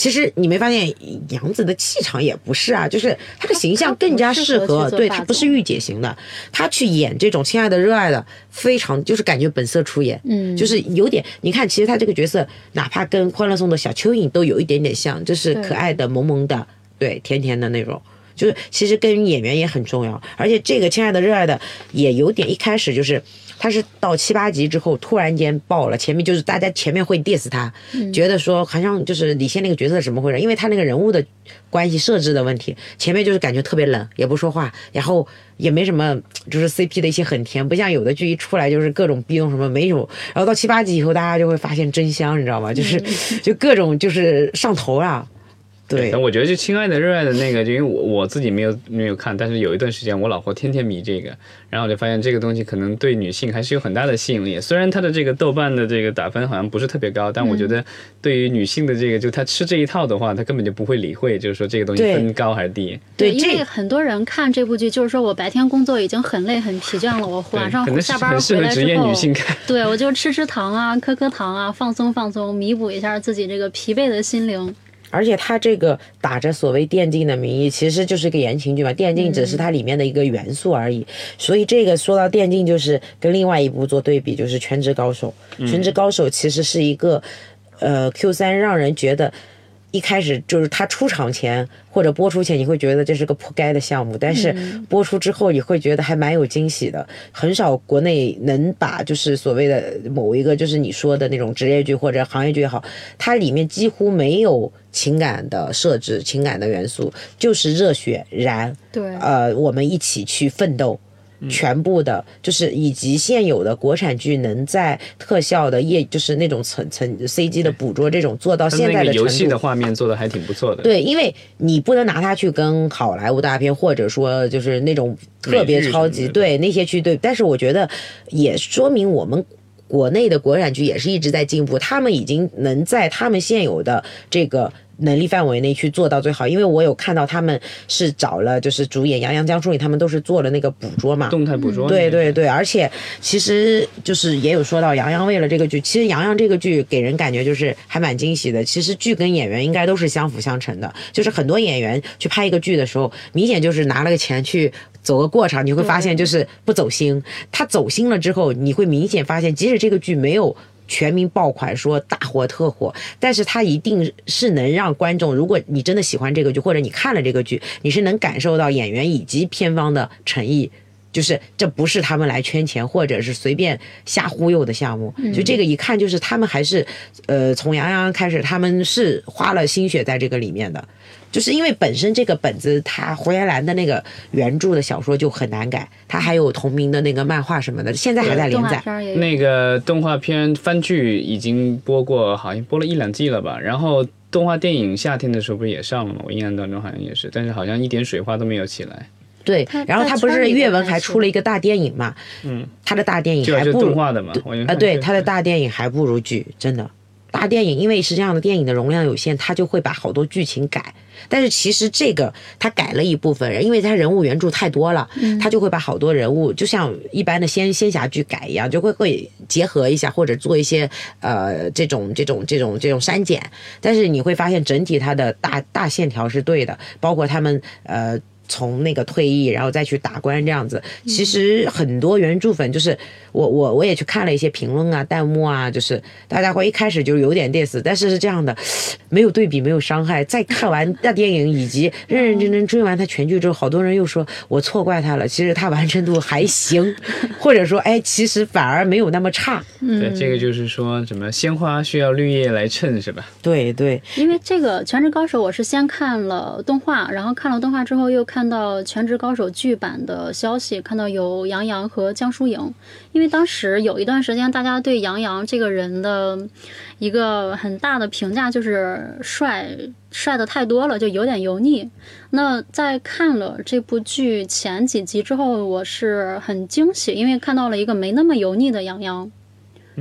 其实你没发现杨紫的气场也不是啊，就是她的形象更加适合对她不是御姐型的，她去演这种亲爱的热爱的，非常就是感觉本色出演，嗯就是有点你看，其实她这个角色哪怕跟欢乐颂的小蚯蚓都有一点点像，就是可爱的、萌萌的，对，甜甜的那种。就是其实跟演员也很重要，而且这个亲爱的热爱的也有点一开始就是。他是到七八集之后突然间爆了，前面就是大家前面会 diss 他，觉得说好像就是李现那个角色怎么回事？因为他那个人物的关系设置的问题，前面就是感觉特别冷，也不说话，然后也没什么就是 CP 的一些很甜，不像有的剧一出来就是各种逼动什么没有，然后到七八集以后大家就会发现真香，你知道吗？就是就各种就是上头啊，对但我觉得就《亲爱的热爱的》那个，就因为我我自己没有没有看，但是有一段时间我老婆天天迷这个，然后我就发现这个东西可能对女性还是有很大的吸引力。虽然它的这个豆瓣的这个打分好像不是特别高，但我觉得对于女性的这个，就她吃这一套的话，她根本就不会理会，就是说这个东西分高还是低。对因为很多人看这部剧，就是说我白天工作已经很累、很疲倦了，我晚上可能下班很适回来职业女后，性看。对我就吃吃糖啊、磕磕糖啊，放松放松，弥补一下自己这个疲惫的心灵。而且它这个打着所谓电竞的名义，其实就是个言情剧嘛，电竞只是它里面的一个元素而已。所以这个说到电竞，就是跟另外一部做对比，就是《全职高手》。《全职高手》其实是一个，呃，Q 三让人觉得。一开始就是他出场前或者播出前，你会觉得这是个铺盖的项目，但是播出之后，你会觉得还蛮有惊喜的。很少国内能把就是所谓的某一个就是你说的那种职业剧或者行业剧也好，它里面几乎没有情感的设置、情感的元素，就是热血燃，对，呃，我们一起去奋斗。全部的，就是以及现有的国产剧能在特效的业，就是那种层层 CG 的捕捉这种做到现在的游戏的。画面做的还挺不错的。对，因为你不能拿它去跟好莱坞大片，或者说就是那种特别超级对那些去对，但是我觉得也说明我们国内的国产剧也是一直在进步，他们已经能在他们现有的这个。能力范围内去做到最好，因为我有看到他们是找了，就是主演杨洋、江疏影，他们都是做了那个捕捉嘛，动态捕捉。对对对，而且其实就是也有说到杨洋为了这个剧，其实杨洋这个剧给人感觉就是还蛮惊喜的。其实剧跟演员应该都是相辅相成的，就是很多演员去拍一个剧的时候，明显就是拿了个钱去。走个过场，你会发现就是不走心。他走心了之后，你会明显发现，即使这个剧没有全民爆款说大火特火，但是它一定是能让观众，如果你真的喜欢这个剧，或者你看了这个剧，你是能感受到演员以及片方的诚意。就是这不是他们来圈钱或者是随便瞎忽悠的项目，就这个一看就是他们还是，呃，从杨洋开始，他们是花了心血在这个里面的。就是因为本身这个本子，它胡彦兰的那个原著的小说就很难改，它还有同名的那个漫画什么的，现在还在连载。那个动画片番剧已经播过，好像播了一两季了吧。然后动画电影夏天的时候不是也上了吗？我印象当中好像也是，但是好像一点水花都没有起来。对，然后他不是阅文还出了一个大电影嘛？嗯，他的大电影就是还不如动画的嘛。啊，对，他的大电影还不如剧，真的。大电影因为是这样的，电影的容量有限，他就会把好多剧情改。但是其实这个他改了一部分人，因为他人物原著太多了，他就会把好多人物，就像一般的仙仙侠剧改一样，就会会结合一下，或者做一些呃这种这种这种这种删减。但是你会发现整体它的大大线条是对的，包括他们呃。从那个退役，然后再去打官这样子。其实很多原著粉就是我我我也去看了一些评论啊、弹幕啊，就是大家会一开始就有点 diss，但是是这样的，没有对比没有伤害。再看完大电影以及认认真真追完他全剧之后，好多人又说我错怪他了，其实他完成度还行，或者说哎，其实反而没有那么差。对，这个就是说什么鲜花需要绿叶来衬，是吧？对对，因为这个《全职高手》，我是先看了动画，然后看了动画之后，又看到《全职高手》剧版的消息，看到有杨洋和江疏影。因为当时有一段时间，大家对杨洋这个人的一个很大的评价就是帅，帅的太多了，就有点油腻。那在看了这部剧前几集之后，我是很惊喜，因为看到了一个没那么油腻的杨洋。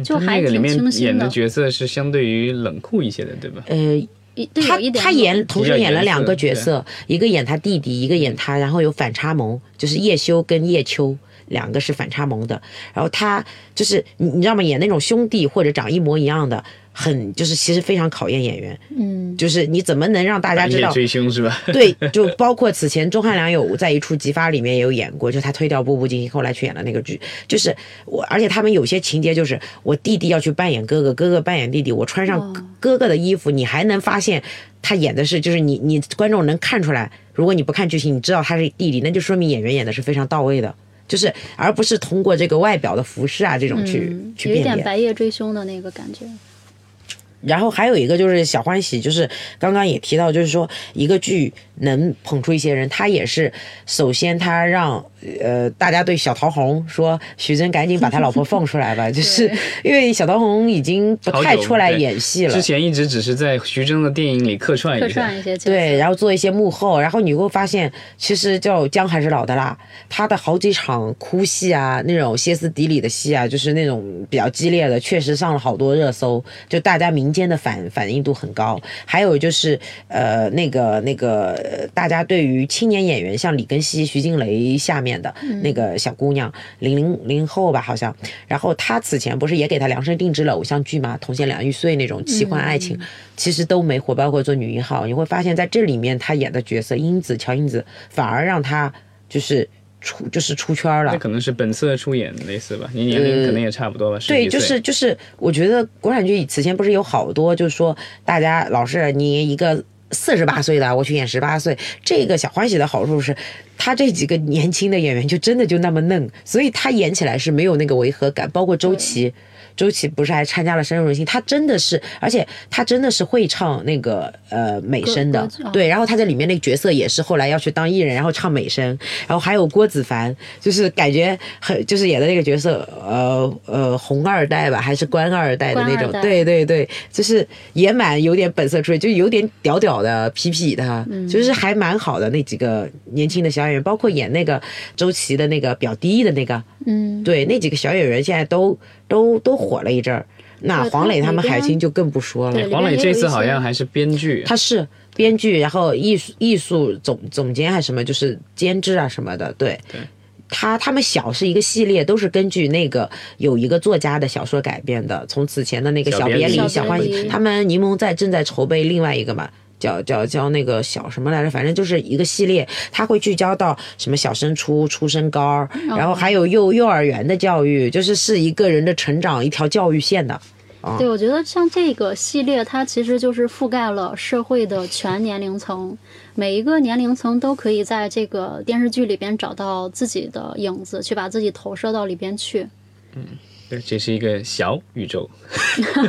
就还挺清新的演的角色是相对于冷酷一些的，对吧？呃，一对他有一点他演同时演了两个角色，一个演他弟弟，一个演他，然后有反差萌，就是叶修跟叶秋两个是反差萌的。然后他就是你你知道吗？演那种兄弟或者长一模一样的，很就是其实非常考验演员，嗯，就是你怎么能让大家知道？追凶是吧？对，就包括此前钟汉良有在一出《激发》里面也有演过，就他推掉步步惊心，后来去演了那个剧，就是我，而且他们有些情节就是我弟弟要去扮演哥哥，哥哥扮演弟弟，我穿上哦哥哥的衣服，你还能发现他演的是，就是你你观众能看出来，如果你不看剧情，你知道他是弟弟，那就说明演员演的是非常到位的。就是，而不是通过这个外表的服饰啊这种去、嗯，有一点去辨别。白夜追凶的那个感觉。然后还有一个就是小欢喜，就是刚刚也提到，就是说一个剧能捧出一些人，他也是首先他让呃大家对小桃红说，徐峥赶紧把他老婆放出来吧，就是因为小桃红已经不太出来演戏了。之。前一直只是在徐峥的电影里客串一下，串一些对，然后做一些幕后，然后你会发现，其实叫姜还是老的辣，他的好几场哭戏啊，那种歇斯底里的戏啊，就是那种比较激烈的，确实上了好多热搜，就大家民间的反反应度很高。还有就是呃，那个那个，呃大家对于青年演员，像李根熙、徐静蕾下面的那个小姑娘，零零零后吧，好像，然后她此前不是也给她量身定制了偶像剧嘛，《同县两玉碎》那种奇幻爱情，其实都没火，包括做女一号，你会发现在这里面她演的角色英子乔英子，反而让她就是出就是出圈了。那。可能是本色出演类似吧，你年龄可能也差不多吧，对，几岁就是就是，我觉得国产剧此前不是有好多，就是说大家老是你一个四十八岁的我去演十八岁，这个小欢喜的好处是，他这几个年轻的演员就真的就那么嫩，所以他演起来是没有那个违和感，包括周琦。周琦不是还参加了《深入人心》，他真的是，而且他真的是会唱那个呃美声的。对。然后他在里面那个角色也是后来要去当艺人，然后唱美声。然后还有郭子凡，就是感觉很就是演的那个角色，呃呃红二代吧，还是官二代的那种。对对对，就是也蛮有点本色出演，就有点屌屌的、痞痞的，就是还蛮好的那几个年轻的小演员，包括演那个周琦的那个表弟的那个，嗯，对，那几个小演员现在都都都火了一阵儿。那黄磊他们海清就更不说了，黄磊这次好像还是编剧，他是编剧，然后艺术艺术总总监还是什么，就是监制啊什么的。对，对他他们小是一个系列，都是根据那个有一个作家的小说改编的，从此前的那个小别离小欢喜，他们柠檬在正在筹备另外一个嘛。叫叫叫那个小什么来着？反正就是一个系列，它会聚焦到什么小升初、初升高，然后还有幼幼儿园的教育，就是是一个人的成长一条教育线的。对，我觉得像这个系列，它其实就是覆盖了社会的全年龄层，每一个年龄层都可以在这个电视剧里边找到自己的影子，去把自己投射到里边去，对，这是一个小宇宙，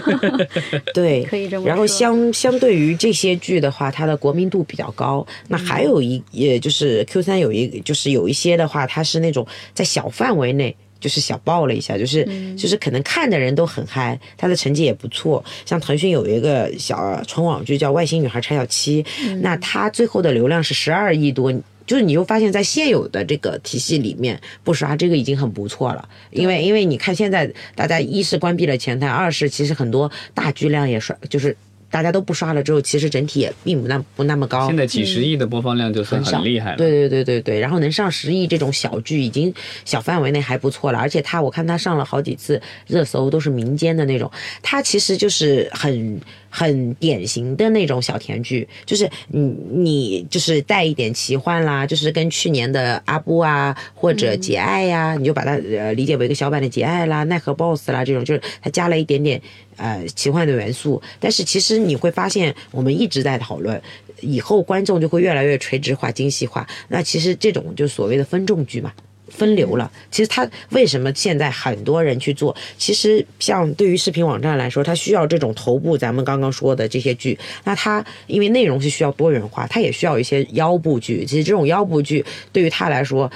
对，可以这么说。然后相相对于这些剧的话，它的国民度比较高。那还有一，也就是 Q 三有一，就是有一些的话，它是那种在小范围内。就是小爆了一下，就是、就是可能看的人都很嗨，它的成绩也不错。像腾讯有一个小纯网剧叫《外星女孩柴小七》，那它最后的流量是十二亿多，就是你又发现，在现有的这个体系里面不刷这个已经很不错了，因为因为你看现在大家一是关闭了前台，二是其实很多大剧量也刷，就是大家都不刷了之后，其实整体也并不那不那么高现。在几十亿的播放量就算很厉害了。对对对对对，然后能上十亿这种小剧已经小范围内还不错了，而且他我看他上了好几次热搜，都是民间的那种。他其实就是很很典型的那种小甜剧，就是你你就是带一点奇幻啦，就是跟去年的阿布啊或者节爱呀、你就把它呃理解为一个小版的节爱啦、奈何 BOSS 啦这种，就是它加了一点点呃奇幻的元素。但是其实你会发现，我们一直在讨论，以后观众就会越来越垂直化、精细化。那其实这种就所谓的分众剧嘛。分流了，其实它为什么现在很多人去做？其实像对于视频网站来说，它需要这种头部，咱们刚刚说的这些剧，那它因为内容是需要多元化，它也需要一些腰部剧。其实这种腰部剧对于它来说，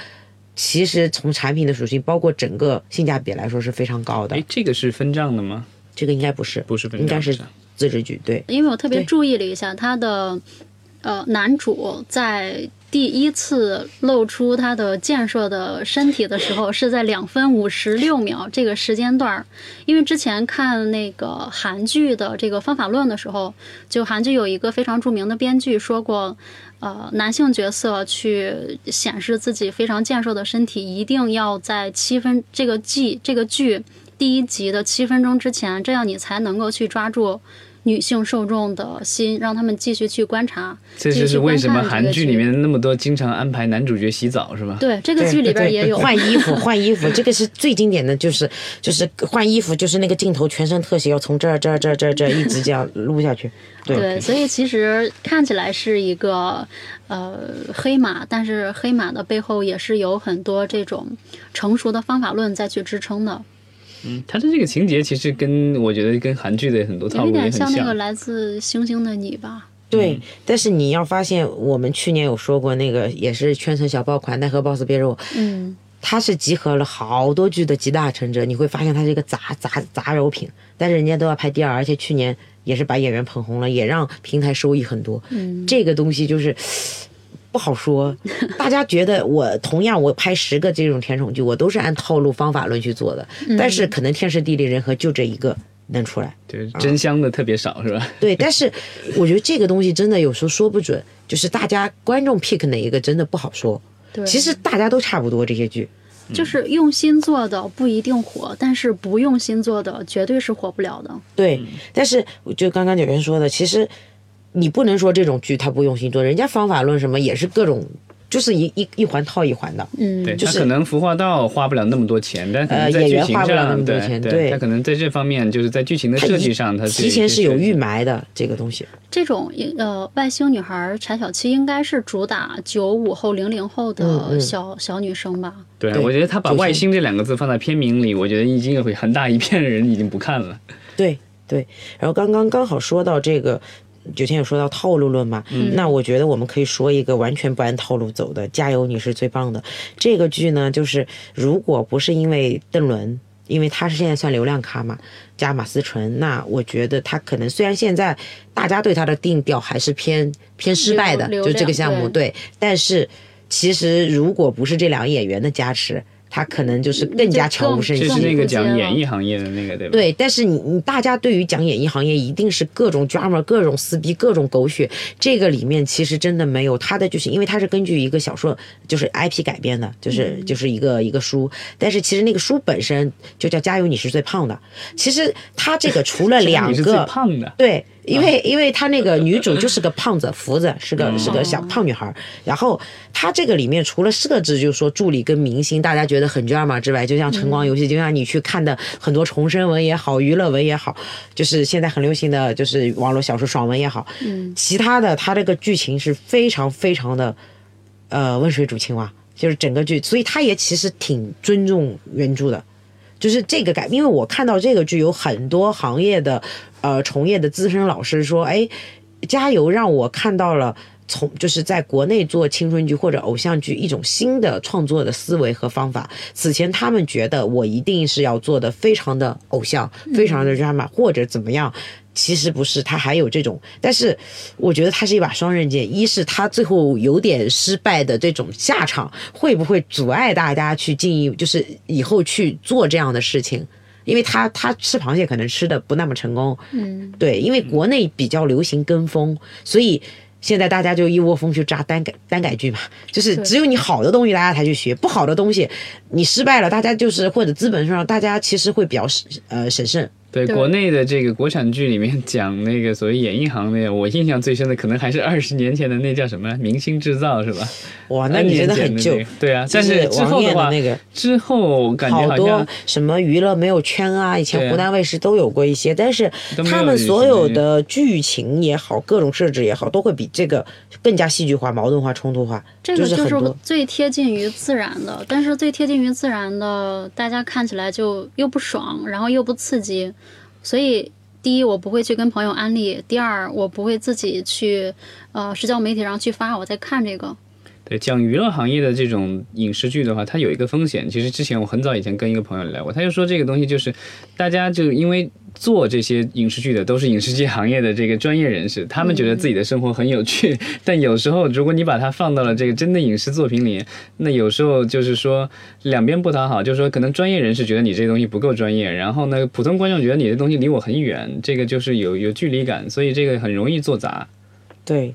其实从产品的属性，包括整个性价比来说是非常高的哎。，这个是分账的吗？这个应该不是，不是分账，应该是自制剧，对。因为我特别注意了一下他的，呃，男主在第一次露出他的健硕的身体的时候，是在两分五十六秒这个时间段。因为之前看那个韩剧的这个方法论的时候，就韩剧有一个非常著名的编剧说过，呃，男性角色去显示自己非常健硕的身体，一定要在七分这个剧这个剧第一集的七分钟之前，这样你才能够去抓住女性受众的心，让他们继续去观察。这就是为什么韩剧里面那么多经常安排男主角洗澡是吧？对这个剧里边也有。换衣服，换衣服，这个是最经典的，就是就是换衣服，就是那个镜头全身特写，要从这儿这儿这儿这儿这儿一直这样撸下去。对对，所以其实看起来是一个呃黑马，但是黑马的背后也是有很多这种成熟的方法论再去支撑的，嗯，他的这个情节其实跟我觉得跟韩剧的很多套路也很点像那个来自星星的你吧。对，但是你要发现，我们去年有说过，那个也是圈层小爆款《奈何 boss 别惹我》，嗯，它是集合了好多剧的集大成者，你会发现它是一个杂杂杂糅品，但是人家都要排第二，而且去年也是把演员捧红了，也让平台收益很多。嗯，这个东西就是不好说，大家觉得我同样我拍十个这种甜宠剧，我都是按套路方法论去做的，但是可能天时地利人和就这一个能出来。对真香的特别少是吧？对，但是我觉得这个东西真的有时候说不准，就是大家观众 pick 哪一个真的不好说。对，其实大家都差不多这些剧，就是用心做的不一定火，但是不用心做的绝对是火不了的。对。但是就刚刚九元说的，其实你不能说这种剧他不用心做，人家方法论什么也是各种，就是一一一环套一环的。嗯，对就是他可能服化道花不了那么多钱，但可呃能在演员剧情上，花不了那么多对钱对他可能在这方面就是在剧情的设计上，他提前是有预埋。的这个东西。这种呃外星女孩柴小七应该是主打九五后、零零后的小、小女生吧？对，对我觉得他把外星这两个字放在片名里，我觉得已经有很大一片人已经不看了。对对，然后刚刚刚好说到这个，九天有说到套路论嘛，那我觉得我们可以说一个完全不按套路走的，加油，你是最棒的。这个剧呢，就是如果不是因为邓伦。因为他是现在算流量咖嘛，加马思纯，那我觉得他可能虽然现在大家对他的定调还是偏偏失败的，就这个项目对，但是其实如果不是这两个演员的加持，他可能就是更加悄无声息。就是那个讲演艺行业的那个对吧？对，但是你你大家对于讲演艺行业，一定是各种 drama、各种撕逼、各种狗血。这个里面其实真的没有他的剧情，因为他是根据一个小说，就是 IP 改编的，就是、就是一个一个书。但是其实那个书本身就叫《加油，你是最胖的》。其实他这个除了 两你是最个，胖的，对，因为因为他那个女主就是个胖子，福子是个是个小胖女孩儿。然后他这个里面除了设置就是说助理跟明星，大家觉得很 drama 之外，就像晨光游戏，就像你去看的很多重生文也好，娱乐文也好，就是现在很流行的就是网络小说爽文也好，嗯，其他的他这个剧情是非常非常的呃温水煮青蛙，就是整个剧，所以他也其实挺尊重原著的。就是这个改，因为我看到这个剧有很多行业的呃从业的资深老师说，哎，加油，让我看到了。从就是在国内做青春剧或者偶像剧一种新的创作的思维和方法。此前他们觉得我一定是要做的非常的偶像，非常的 drama、或者怎么样，其实不是，他还有这种。但是我觉得它是一把双刃剑，一是他最后有点失败的这种下场，会不会阻碍大家去进一，就是以后去做这样的事情？因为他他吃螃蟹可能吃的不那么成功，嗯，对，因为国内比较流行跟风，所以现在大家就一窝蜂去扎单改单改剧嘛，就是只有你好的东西大家才去学，不好的东西你失败了，大家就是或者资本上大家其实会比较呃审慎。对对国内的这个国产剧里面讲那个所谓演艺行业，我印象最深的可能还是二十年前的那叫什么《明星制造》是吧？哇，那你真的很个。对啊，但是之后的话，的那个之后感觉好多像什么娱乐没有圈啊，以前湖南卫视都有过一些，但是他们所有的的剧情也好，各种设置也好，都会比这个更加戏剧化、矛盾化、冲突化，这个就是是。最贴近于自然的，但是最贴近于自然的，大家看起来就又不爽，然后又不刺激，所以第一我不会去跟朋友安利，第二我不会自己去呃社交媒体上去发我在看这个。对讲娱乐行业的这种影视剧的话，它有一个风险。其实之前我很早以前跟一个朋友聊过，他就说这个东西就是大家就因为做这些影视剧的都是影视剧行业的这个专业人士，他们觉得自己的生活很有趣，但有时候如果你把它放到了这个真的影视作品里，那有时候就是说两边不讨好，就是说可能专业人士觉得你这东西不够专业，然后呢普通观众觉得你的东西离我很远，这个就是有有距离感，所以这个很容易做砸。对，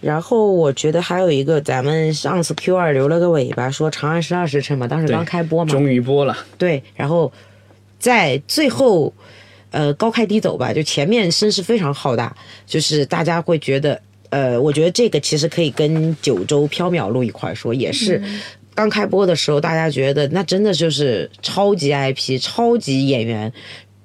然后我觉得还有一个，咱们上次 Q 二留了个尾巴，说《长安十二时辰》嘛，当时刚开播嘛，终于播了，对，然后在最后，呃，高开低走吧，就前面声势非常浩大，就是大家会觉得，呃，我觉得这个其实可以跟九州缥缈录一块儿说，也是。刚开播的时候，大家觉得那真的就是超级 IP、超级演员、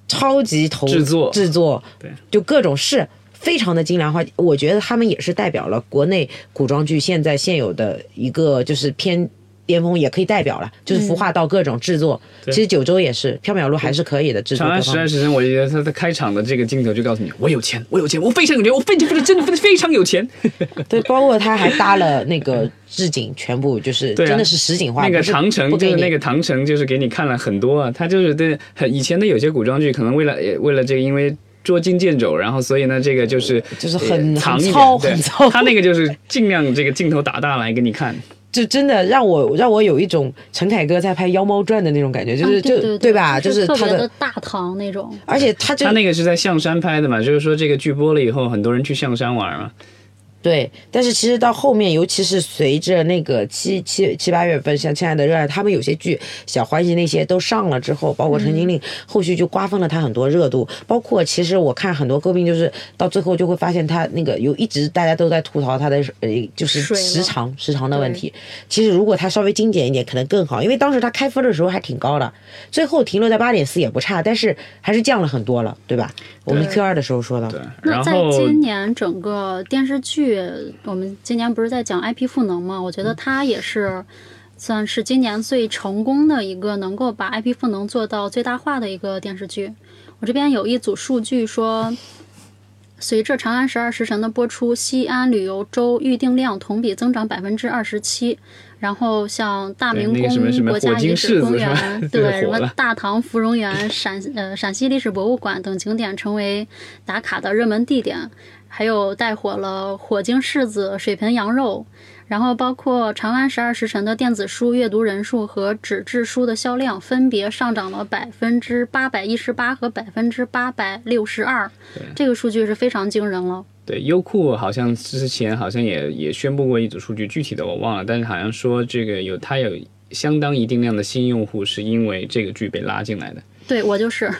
超级投制作。制作，对，就各种是非常的精良化。我觉得他们也是代表了国内古装剧现在现有的一个就是偏巅峰，也可以代表了，就是孵化到各种制作。其实九州也是，缥缈录还是可以的制作长安。十二时辰，我觉得他的开场的这个镜头就告诉你，我有钱，我有钱，我非常有钱，我非常非常真的非常有钱。对，包括他还搭了那个置景，全部就是真的是实景化。那个长城就是那个长城，就是给你看了很多啊。他就是对很以前的有些古装剧，可能为了呃为了这个，因为捉襟见肘，然后所以呢，这个就是就是很呃长一点很糙对很糙他那个就是尽量这个镜头打大来给你看。就真的让我让我有一种陈凯歌在拍《妖猫传》的那种感觉，就是、啊对就对吧？就是特他的，别的大唐那种。而且他他那个是在象山拍的嘛，就是说这个剧播了以后，很多人去象山玩嘛。对，但是其实到后面，尤其是随着那个七七七八月份，像《亲爱的热爱》，他们有些剧《小欢喜》那些都上了之后，包括《陈情令》，后续就瓜分了他很多热度。包括其实我看很多诟病，就是到最后就会发现他那个有一直大家都在吐槽他的呃，就是时长时长的问题。其实如果他稍微精简一点，可能更好，因为当时他开分的时候还挺高的，最后停留在八点四也不差，但是还是降了很多了，对吧？我们 Q 二的时候说的，对，那在今年整个电视剧，我们今年不是在讲 IP 赋能嘛？我觉得嗯它也是算是今年最成功的一个能够把 IP 赋能做到最大化的一个电视剧。我这边有一组数据说。随着《长安十二时辰》的播出，西安旅游周预订量同比增长百分之二十七。然后像大明宫么国家遗址公园，对什么大唐芙蓉园、陕呃陕西历史博物馆等景点成为打卡的热门地点，还有带火了火晶柿子、水盆羊肉，然后包括《长安十二时辰》的电子书阅读人数和纸质书的销量分别上涨了百分之八百一十八和百分之八百六十二，这个数据是非常惊人了。对，优酷好像之前好像也也宣布过一组数据，具体的我忘了，但是好像说这个有它有相当一定量的新用户是因为这个剧被拉进来的。对我就是，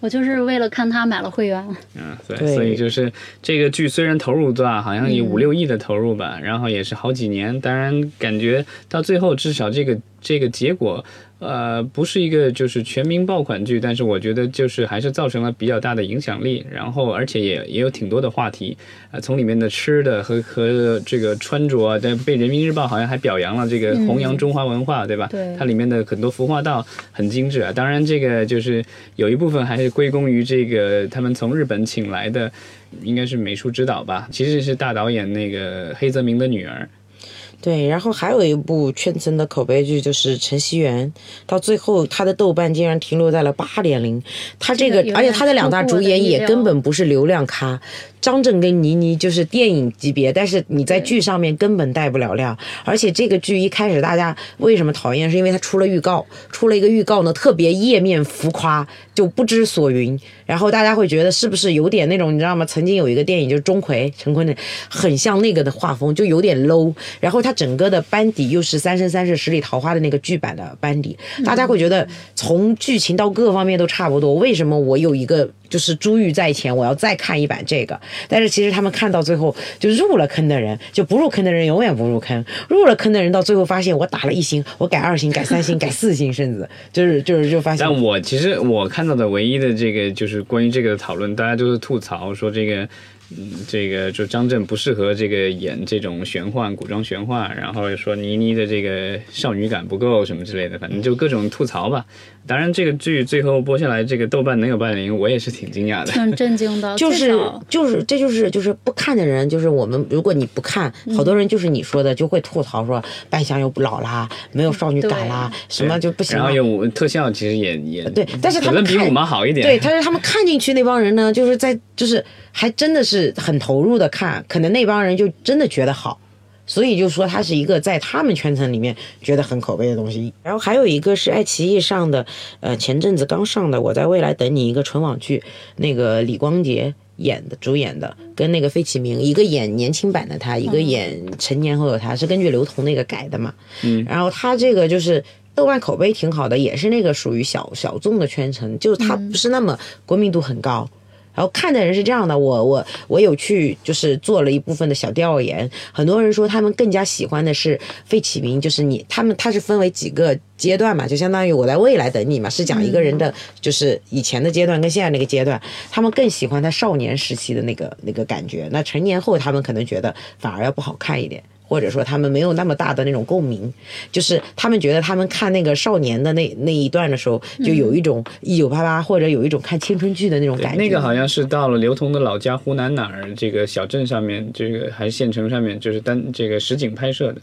我就是为了看他买了会员。嗯，对，对所以就是这个剧虽然投入大，好像有嗯五六亿的投入吧，然后也是好几年，当然感觉到最后至少这个这个结果，呃，不是一个就是全民爆款剧，但是我觉得就是还是造成了比较大的影响力，然后而且也也有挺多的话题，呃，从里面的吃的和和这个穿着啊，但被人民日报好像还表扬了这个弘扬中华文化，对吧？对它里面的很多服化道很精致啊。当然，这个就是有一部分还是归功于这个他们从日本请来的，应该是美术指导吧，其实是大导演那个黑泽明的女儿。对，然后还有一部圈层的口碑剧就是《陈希媛》，到最后他的豆瓣竟然停留在了八点零。他这个而且他的两大主演也根本不是流量咖，张震跟倪妮就是电影级别，但是你在剧上面根本带不了量。而且这个剧一开始大家为什么讨厌，是因为它出了预告，出了一个预告呢，特别页面浮夸，就不知所云。然后大家会觉得是不是有点那种，你知道吗？曾经有一个电影就是钟馗、陈坤的，很像那个的画风，就有点 low。然后他整个的班底又是《三生三世十里桃花》的那个剧版的班底，大家会觉得从剧情到各方面都差不多。为什么我有一个就是珠玉在前，我要再看一版这个？但是其实他们看到最后就入了坑的人，就不入坑的人永远不入坑。入了坑的人到最后发现，我打了一星，我改二星，改三星，改四星，甚至就是就是就发现。但我其实我看到的唯一的这个就是关于这个的讨论，大家都是吐槽说这个。嗯，这个就张震不适合这个演这种玄幻古装玄幻，然后说倪妮的这个少女感不够什么之类的，反正就各种吐槽吧。当然，这个剧最后播下来，这个豆瓣能有八点零，我也是挺惊讶的，挺震惊的。就是就是这就是就是不看的人，就是我们如果你不看，好多人就是你说的就会吐槽说扮相又不老啦，没有少女感啦，什么就不行。然后有特效，其实也也对，但是他们比五毛好一点。对，但是他们看进去那帮人呢，就是在就是还真的是很投入的看，可能那帮人就真的觉得好。所以就说它是一个在他们圈层里面觉得很口碑的东西。然后还有一个是爱奇艺上的，呃，前阵子刚上的《我在未来等你》一个纯网剧，那个李光洁演的，主演的，跟那个费启鸣，一个演年轻版的他，一个演成年后的他，是根据刘同那个改的嘛。嗯。然后他这个就是豆瓣口碑挺好的，也是那个属于小小众的圈层，就是他不是那么国民度很高。然后看的人是这样的，我我我有去就是做了一部分的小调研，很多人说他们更加喜欢的是费启鸣，就是你他们他是分为几个阶段嘛，就相当于我在未来等你嘛，是讲一个人的就是以前的阶段跟现在那个阶段，他们更喜欢他少年时期的那个那个感觉，那成年后他们可能觉得反而要不好看一点。或者说他们没有那么大的那种共鸣，就是他们觉得他们看那个少年的那那一段的时候，就有一种一九八八或者有一种看青春剧的那种感觉。那个好像是到了刘同的老家湖南哪儿这个小镇上面，这个还是县城上面，就是单这个实景拍摄的。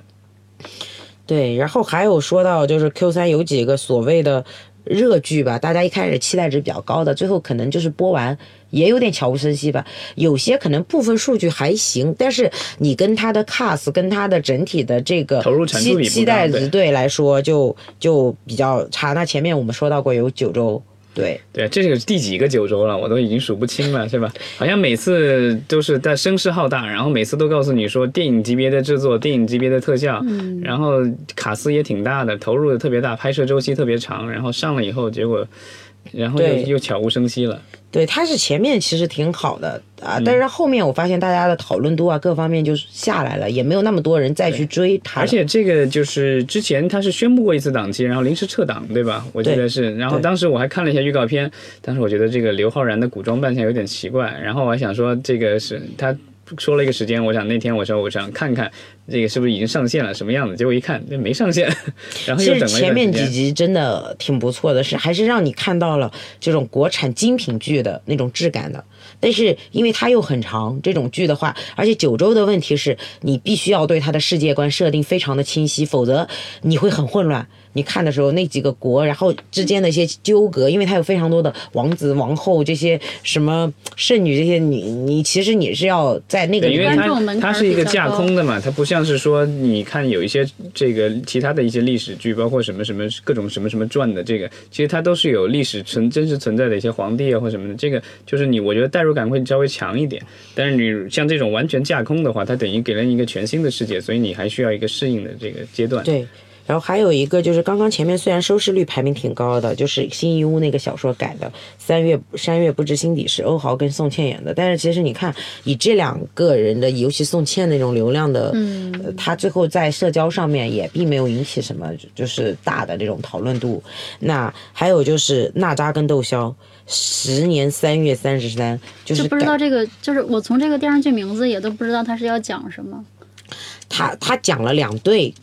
对，然后还有说到就是 Q 三有几个所谓的热剧吧，大家一开始期待值比较高的，最后可能就是播完。也有点悄无声息吧，有些可能部分数据还行，但是你跟它的 cast 跟它的整体的这个投入期期待值对来说就就比较差。那前面我们说到过有九州，对对，这是第几个九州了，我都已经数不清了，是吧？好像每次都是在声势浩大，然后每次都告诉你说电影级别的制作，电影级别的特效，然后卡斯也挺大的，投入的特别大，拍摄周期特别长，然后上了以后结果。然后又又悄无声息了。对，它是前面其实挺好的啊，但是后面我发现大家的讨论度啊，各方面就下来了，也没有那么多人再去追它。而且这个就是之前他是宣布过一次档期，然后临时撤档，对吧？我记得是。然后当时我还看了一下预告片，当时我觉得这个刘昊然的古装扮相有点奇怪，然后我还想说这个是他。说了一个时间，我想那天我说我想看看这个是不是已经上线了，什么样子？结果一看，那没上线，然后又等了前面几集真的挺不错的，是还是让你看到了这种国产精品剧的那种质感的。但是因为它又很长，这种剧的话，而且九州的问题是你必须要对它的世界观设定非常的清晰，否则你会很混乱。你看的时候，那几个国，然后之间的一些纠葛，因为它有非常多的王子、王后这些什么圣女这些，你你其实你是要在那个，因为它它是一个架空的嘛，它不像是说你看有一些这个其他的一些历史剧，包括什么什么各种什么什么传的这个，其实它都是有历史存真实存在的一些皇帝啊或什么的，这个就是你我觉得代入感会稍微强一点。但是你像这种完全架空的话，它等于给了你一个全新的世界，所以你还需要一个适应的这个阶段。对。然后还有一个就是刚刚前面虽然收视率排名挺高的，就是新一屋那个小说改的《三月山月不知心底是》，欧豪跟宋茜演的。但是其实你看，以这两个人的，尤其宋茜那种流量的，嗯，他最后在社交上面也并没有引起什么就是大的这种讨论度。那还有就是娜扎跟窦骁，《十年三月三十三》，就是不知道这个，就是我从这个电视剧名字也都不知道他是要讲什么。他他讲了两对。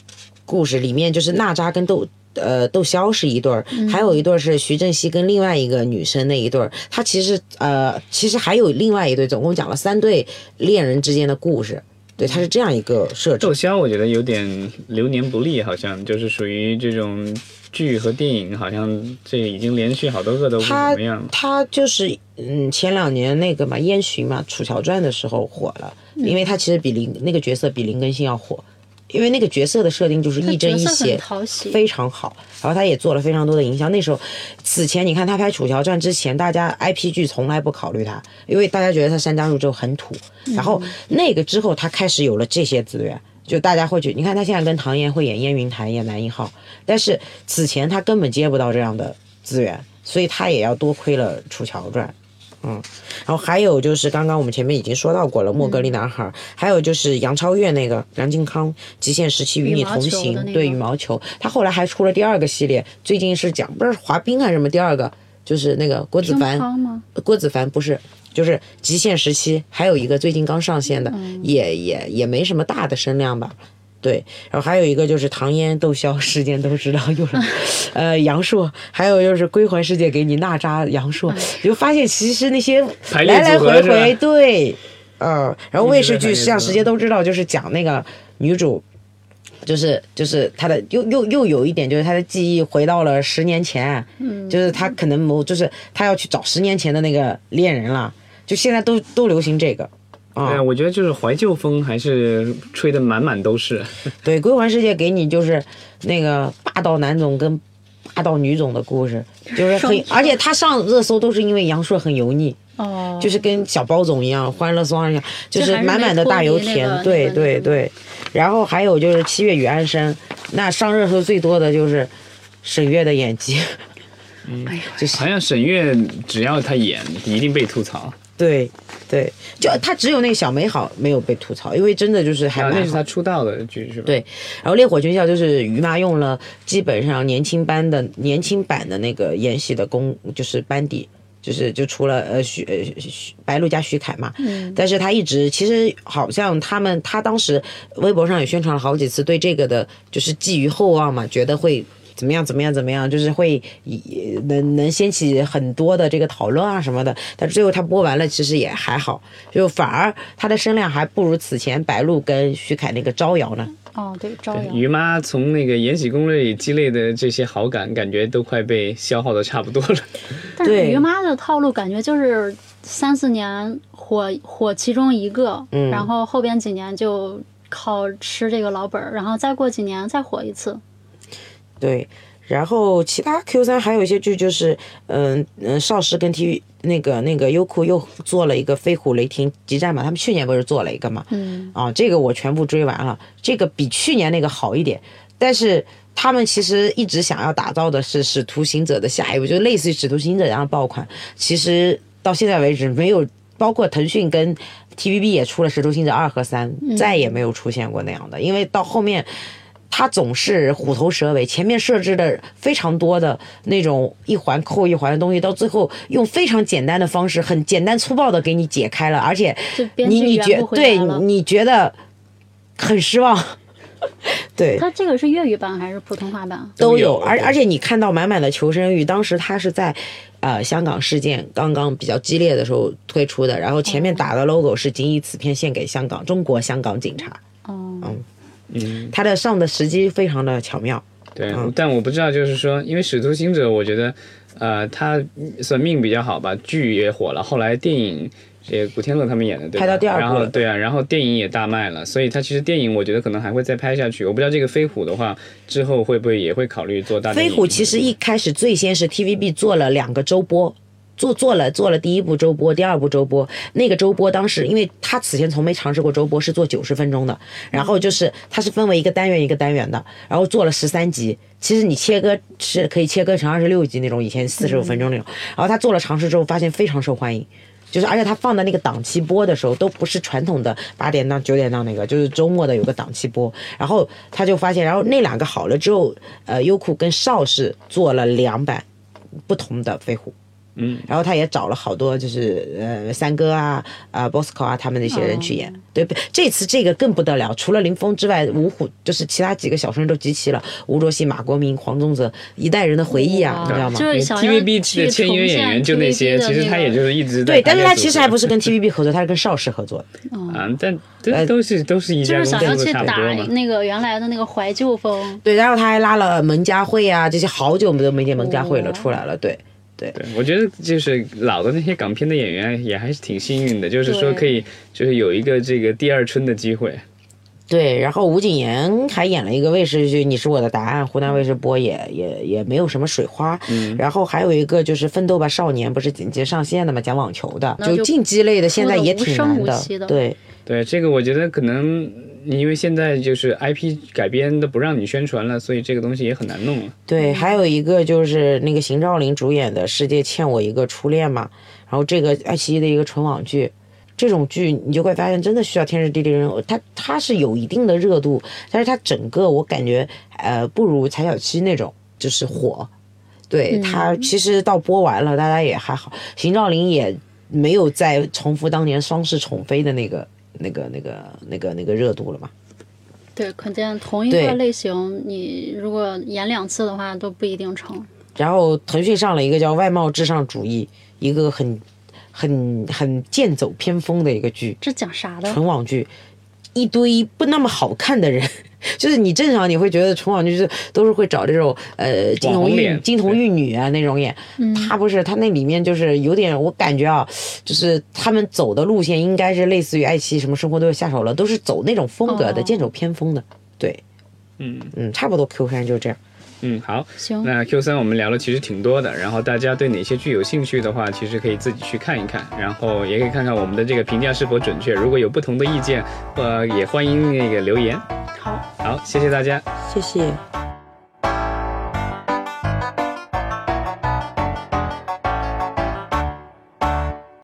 故事里面就是娜扎跟窦呃窦骁是一对儿，还有一对是徐正熙跟另外一个女生那一对儿。他其实呃其实还有另外一对，总共讲了三对恋人之间的故事。对，它是这样一个设置窦。骁我觉得有点流年不利，好像就是属于这种剧和电影，好像这个已经连续好多个都不怎么样。他就是嗯，前两年那个嘛，《烟巡》嘛，《楚乔传》的时候火了，因为他其实比林那个角色比林更新要火，因为那个角色的设定就是一正亦角色邪很，讨喜，非常好。然后他也做了非常多的营销。那时候，此前你看他拍《楚乔传》之前，大家 IP 剧从来不考虑他，因为大家觉得他山楂入粥很土。然后那个之后，他开始有了这些资源。就大家会觉得，你看他现在跟唐嫣会演燕云台，演男一号，但是此前他根本接不到这样的资源，所以他也要多亏了《楚乔传》。嗯，然后还有就是刚刚我们前面已经说到过了，《莫格利男孩》还有就是杨超越那个梁靖康《极限时期与你同行对羽毛球，他后来还出了第二个系列，最近是讲不是滑冰还是什么，第二个就是那个郭子凡，吗？郭子凡不是，就是极限时期，还有一个最近刚上线的，也也也没什么大的声量吧。对，然后还有一个就是唐嫣、窦骁，世间都知道，又是，呃，杨烁，还有就是归还世界给你娜扎、杨烁，你就发现其实那些来来回回，对，嗯，然后卫视剧一直在排列组合像世界都知道，就是讲那个女主。就是就是她的又又又有一点，就是她的记忆回到了十年前，嗯，就是她可能某就是她要去找十年前的那个恋人了，就现在都都流行这个，啊、对，我觉得就是怀旧风还是吹得满满都是。对，归还世界给你就是那个霸道男总跟霸道女总的故事，就是很，而且他上热搜都是因为杨烁很油腻，哦，就是跟小包总一样，欢乐颂一样，就是满满的大油田，对对对。然后还有就是七月与安生，那上热搜最多的就是沈月的演技，嗯，就是好像沈月只要她演，一定被吐槽。对对，就他只有那个小美好没有被吐槽，因为真的就是还啊，蛮好那是他出道的剧是吧？对，然后烈火军校就是于妈用了基本上年轻班的年轻版的那个延禧的功，就是班底，就是就除了呃徐呃徐白鹿加徐凯嘛，嗯，但是他一直其实好像他们他当时微博上也宣传了好几次，对这个的就是寄予厚望嘛，觉得会。怎么样？怎么样？怎么样？就是会以能能掀起很多的这个讨论啊什么的，但最后他播完了，其实也还好，就反而他的声量还不如此前白鹿跟徐凯那个招摇呢。哦，对，招摇，于妈从那个《延禧攻略》里积累的这些好感，感觉都快被消耗的差不多了。但是于妈的套路感觉就是三四年火火其中一个，嗯然后后边几年就靠吃这个老本儿，然后再过几年再火一次。对，然后其他 Q 三还有一些剧就是，嗯嗯，邵氏跟 TV 那个那个优酷又做了一个《飞虎雷霆激战》嘛，他们去年不是做了一个嘛，嗯，啊，这个我全部追完了，这个比去年那个好一点，但是他们其实一直想要打造的是《使徒行者》的下一步，就类似于《使徒行者》这样的爆款，其实到现在为止没有，包括腾讯跟 TVB 也出了《使徒行者二》和三，再也没有出现过那样的，因为到后面。它总是虎头蛇尾，前面设置的非常多的那种一环扣一环的东西，到最后用非常简单的方式，很简单粗暴的给你解开了，而且你你觉 对。你觉得很失望，对。他这个是粤语版还是普通话版？都都有而而且你看到满满的求生欲，当时他是在，呃，香港事件刚刚比较激烈的时候推出的，然后前面打的 logo 是“仅以此片献给香港中国香港警察哦，嗯，”，它的上的时机非常的巧妙。对，嗯但我不知道，就是说，因为《使徒行者》，我觉得，呃，他算命比较好吧，剧也火了，后来电影。也古天乐他们演的，对吧？拍到第二部了然后对啊，然后电影也大卖了，所以他其实电影我觉得可能还会再拍下去。我不知道这个飞虎的话，之后会不会也会考虑做大飞虎其实一开始最先是 TVB 做了两个周播。做做了做了第一部周播，第二部周播。那个周播当时，因为他此前从没尝试过周播，是做九十分钟的。然后就是它是分为一个单元一个单元的，然后做了十三集。其实你切割是可以切割成二十六集那种，以前四十五分钟那种。然后他做了尝试之后，发现非常受欢迎。就是，而且他放的那个档期播的时候，都不是传统的八点档、九点档那个，就是周末的有个档期播。然后他就发现，然后那两个好了之后，呃，优酷跟邵氏做了两版不同的飞虎，嗯，然后他也找了好多就是呃三哥啊啊 Bosco 啊他们那些人去演。对，这次这个更不得了，除了林峰之外，五虎就是其他几个小生都集齐了，吴卓羲、马国明、黄宗泽一代人的回忆啊，你知道吗？就是 TVB 的签约演员就那些，其实他也就是一直对，但是他其实还不是是跟 TVB 合作，他是跟邵氏合作的。啊，但这都是都是一就家公是想要去司差不多打。那个原来的那个怀旧风。对，然后他还拉了蒙嘉慧啊，这些好久都没见蒙嘉慧了，哦出来了。对，对，我觉得就是老的那些港片的演员也还是挺幸运的，就是说可以就是有一个这个第二春的机会。对，然后吴谨言还演了一个卫视剧《你是我的答案》，湖南卫视播也也也没有什么水花。嗯，然后还有一个就是《奋斗吧少年》，不是紧接上线的嘛，讲网球的，就竞技类的现在也挺难无无的。对，对，这个我觉得可能因为现在就是 IP 改编的不让你宣传了，所以这个东西也很难弄了。对，还有一个就是那个邢兆林主演的《世界欠我一个初恋》嘛，然后这个爱奇艺的一个纯网剧，这种剧你就会发现真的需要天时地利人和，它它是有一定的热度，但是它整个我感觉呃不如柴小七那种就是火，对它其实到播完了大家也还好，邢兆林也没有再重复当年双世宠妃的那个那个那个那个那个热度了嘛。对，可见同一个类型，你如果演两次的话都不一定成。然后腾讯上了一个叫《外貌至上主义》，一个很很很剑走偏锋的一个剧，这讲啥的？纯网剧，一堆不那么好看的人。就是你正常你会觉得纯网剧就是都是会找这种呃金童玉网红脸金童玉女啊那种演，他不是他那里面就是有点我感觉啊，就是他们走的路线应该是类似于爱奇艺什么生活都有下手了，都是走那种风格的哦。剑走偏锋的，对，嗯。嗯，差不多 Q 三就是这样。嗯，好，行，那 Q 三我们聊了其实挺多的，然后大家对哪些剧有兴趣的话，其实可以自己去看一看，然后也可以看看我们的这个评价是否准确。如果有不同的意见，呃，也欢迎那个留言。好。好，谢谢大家。谢谢。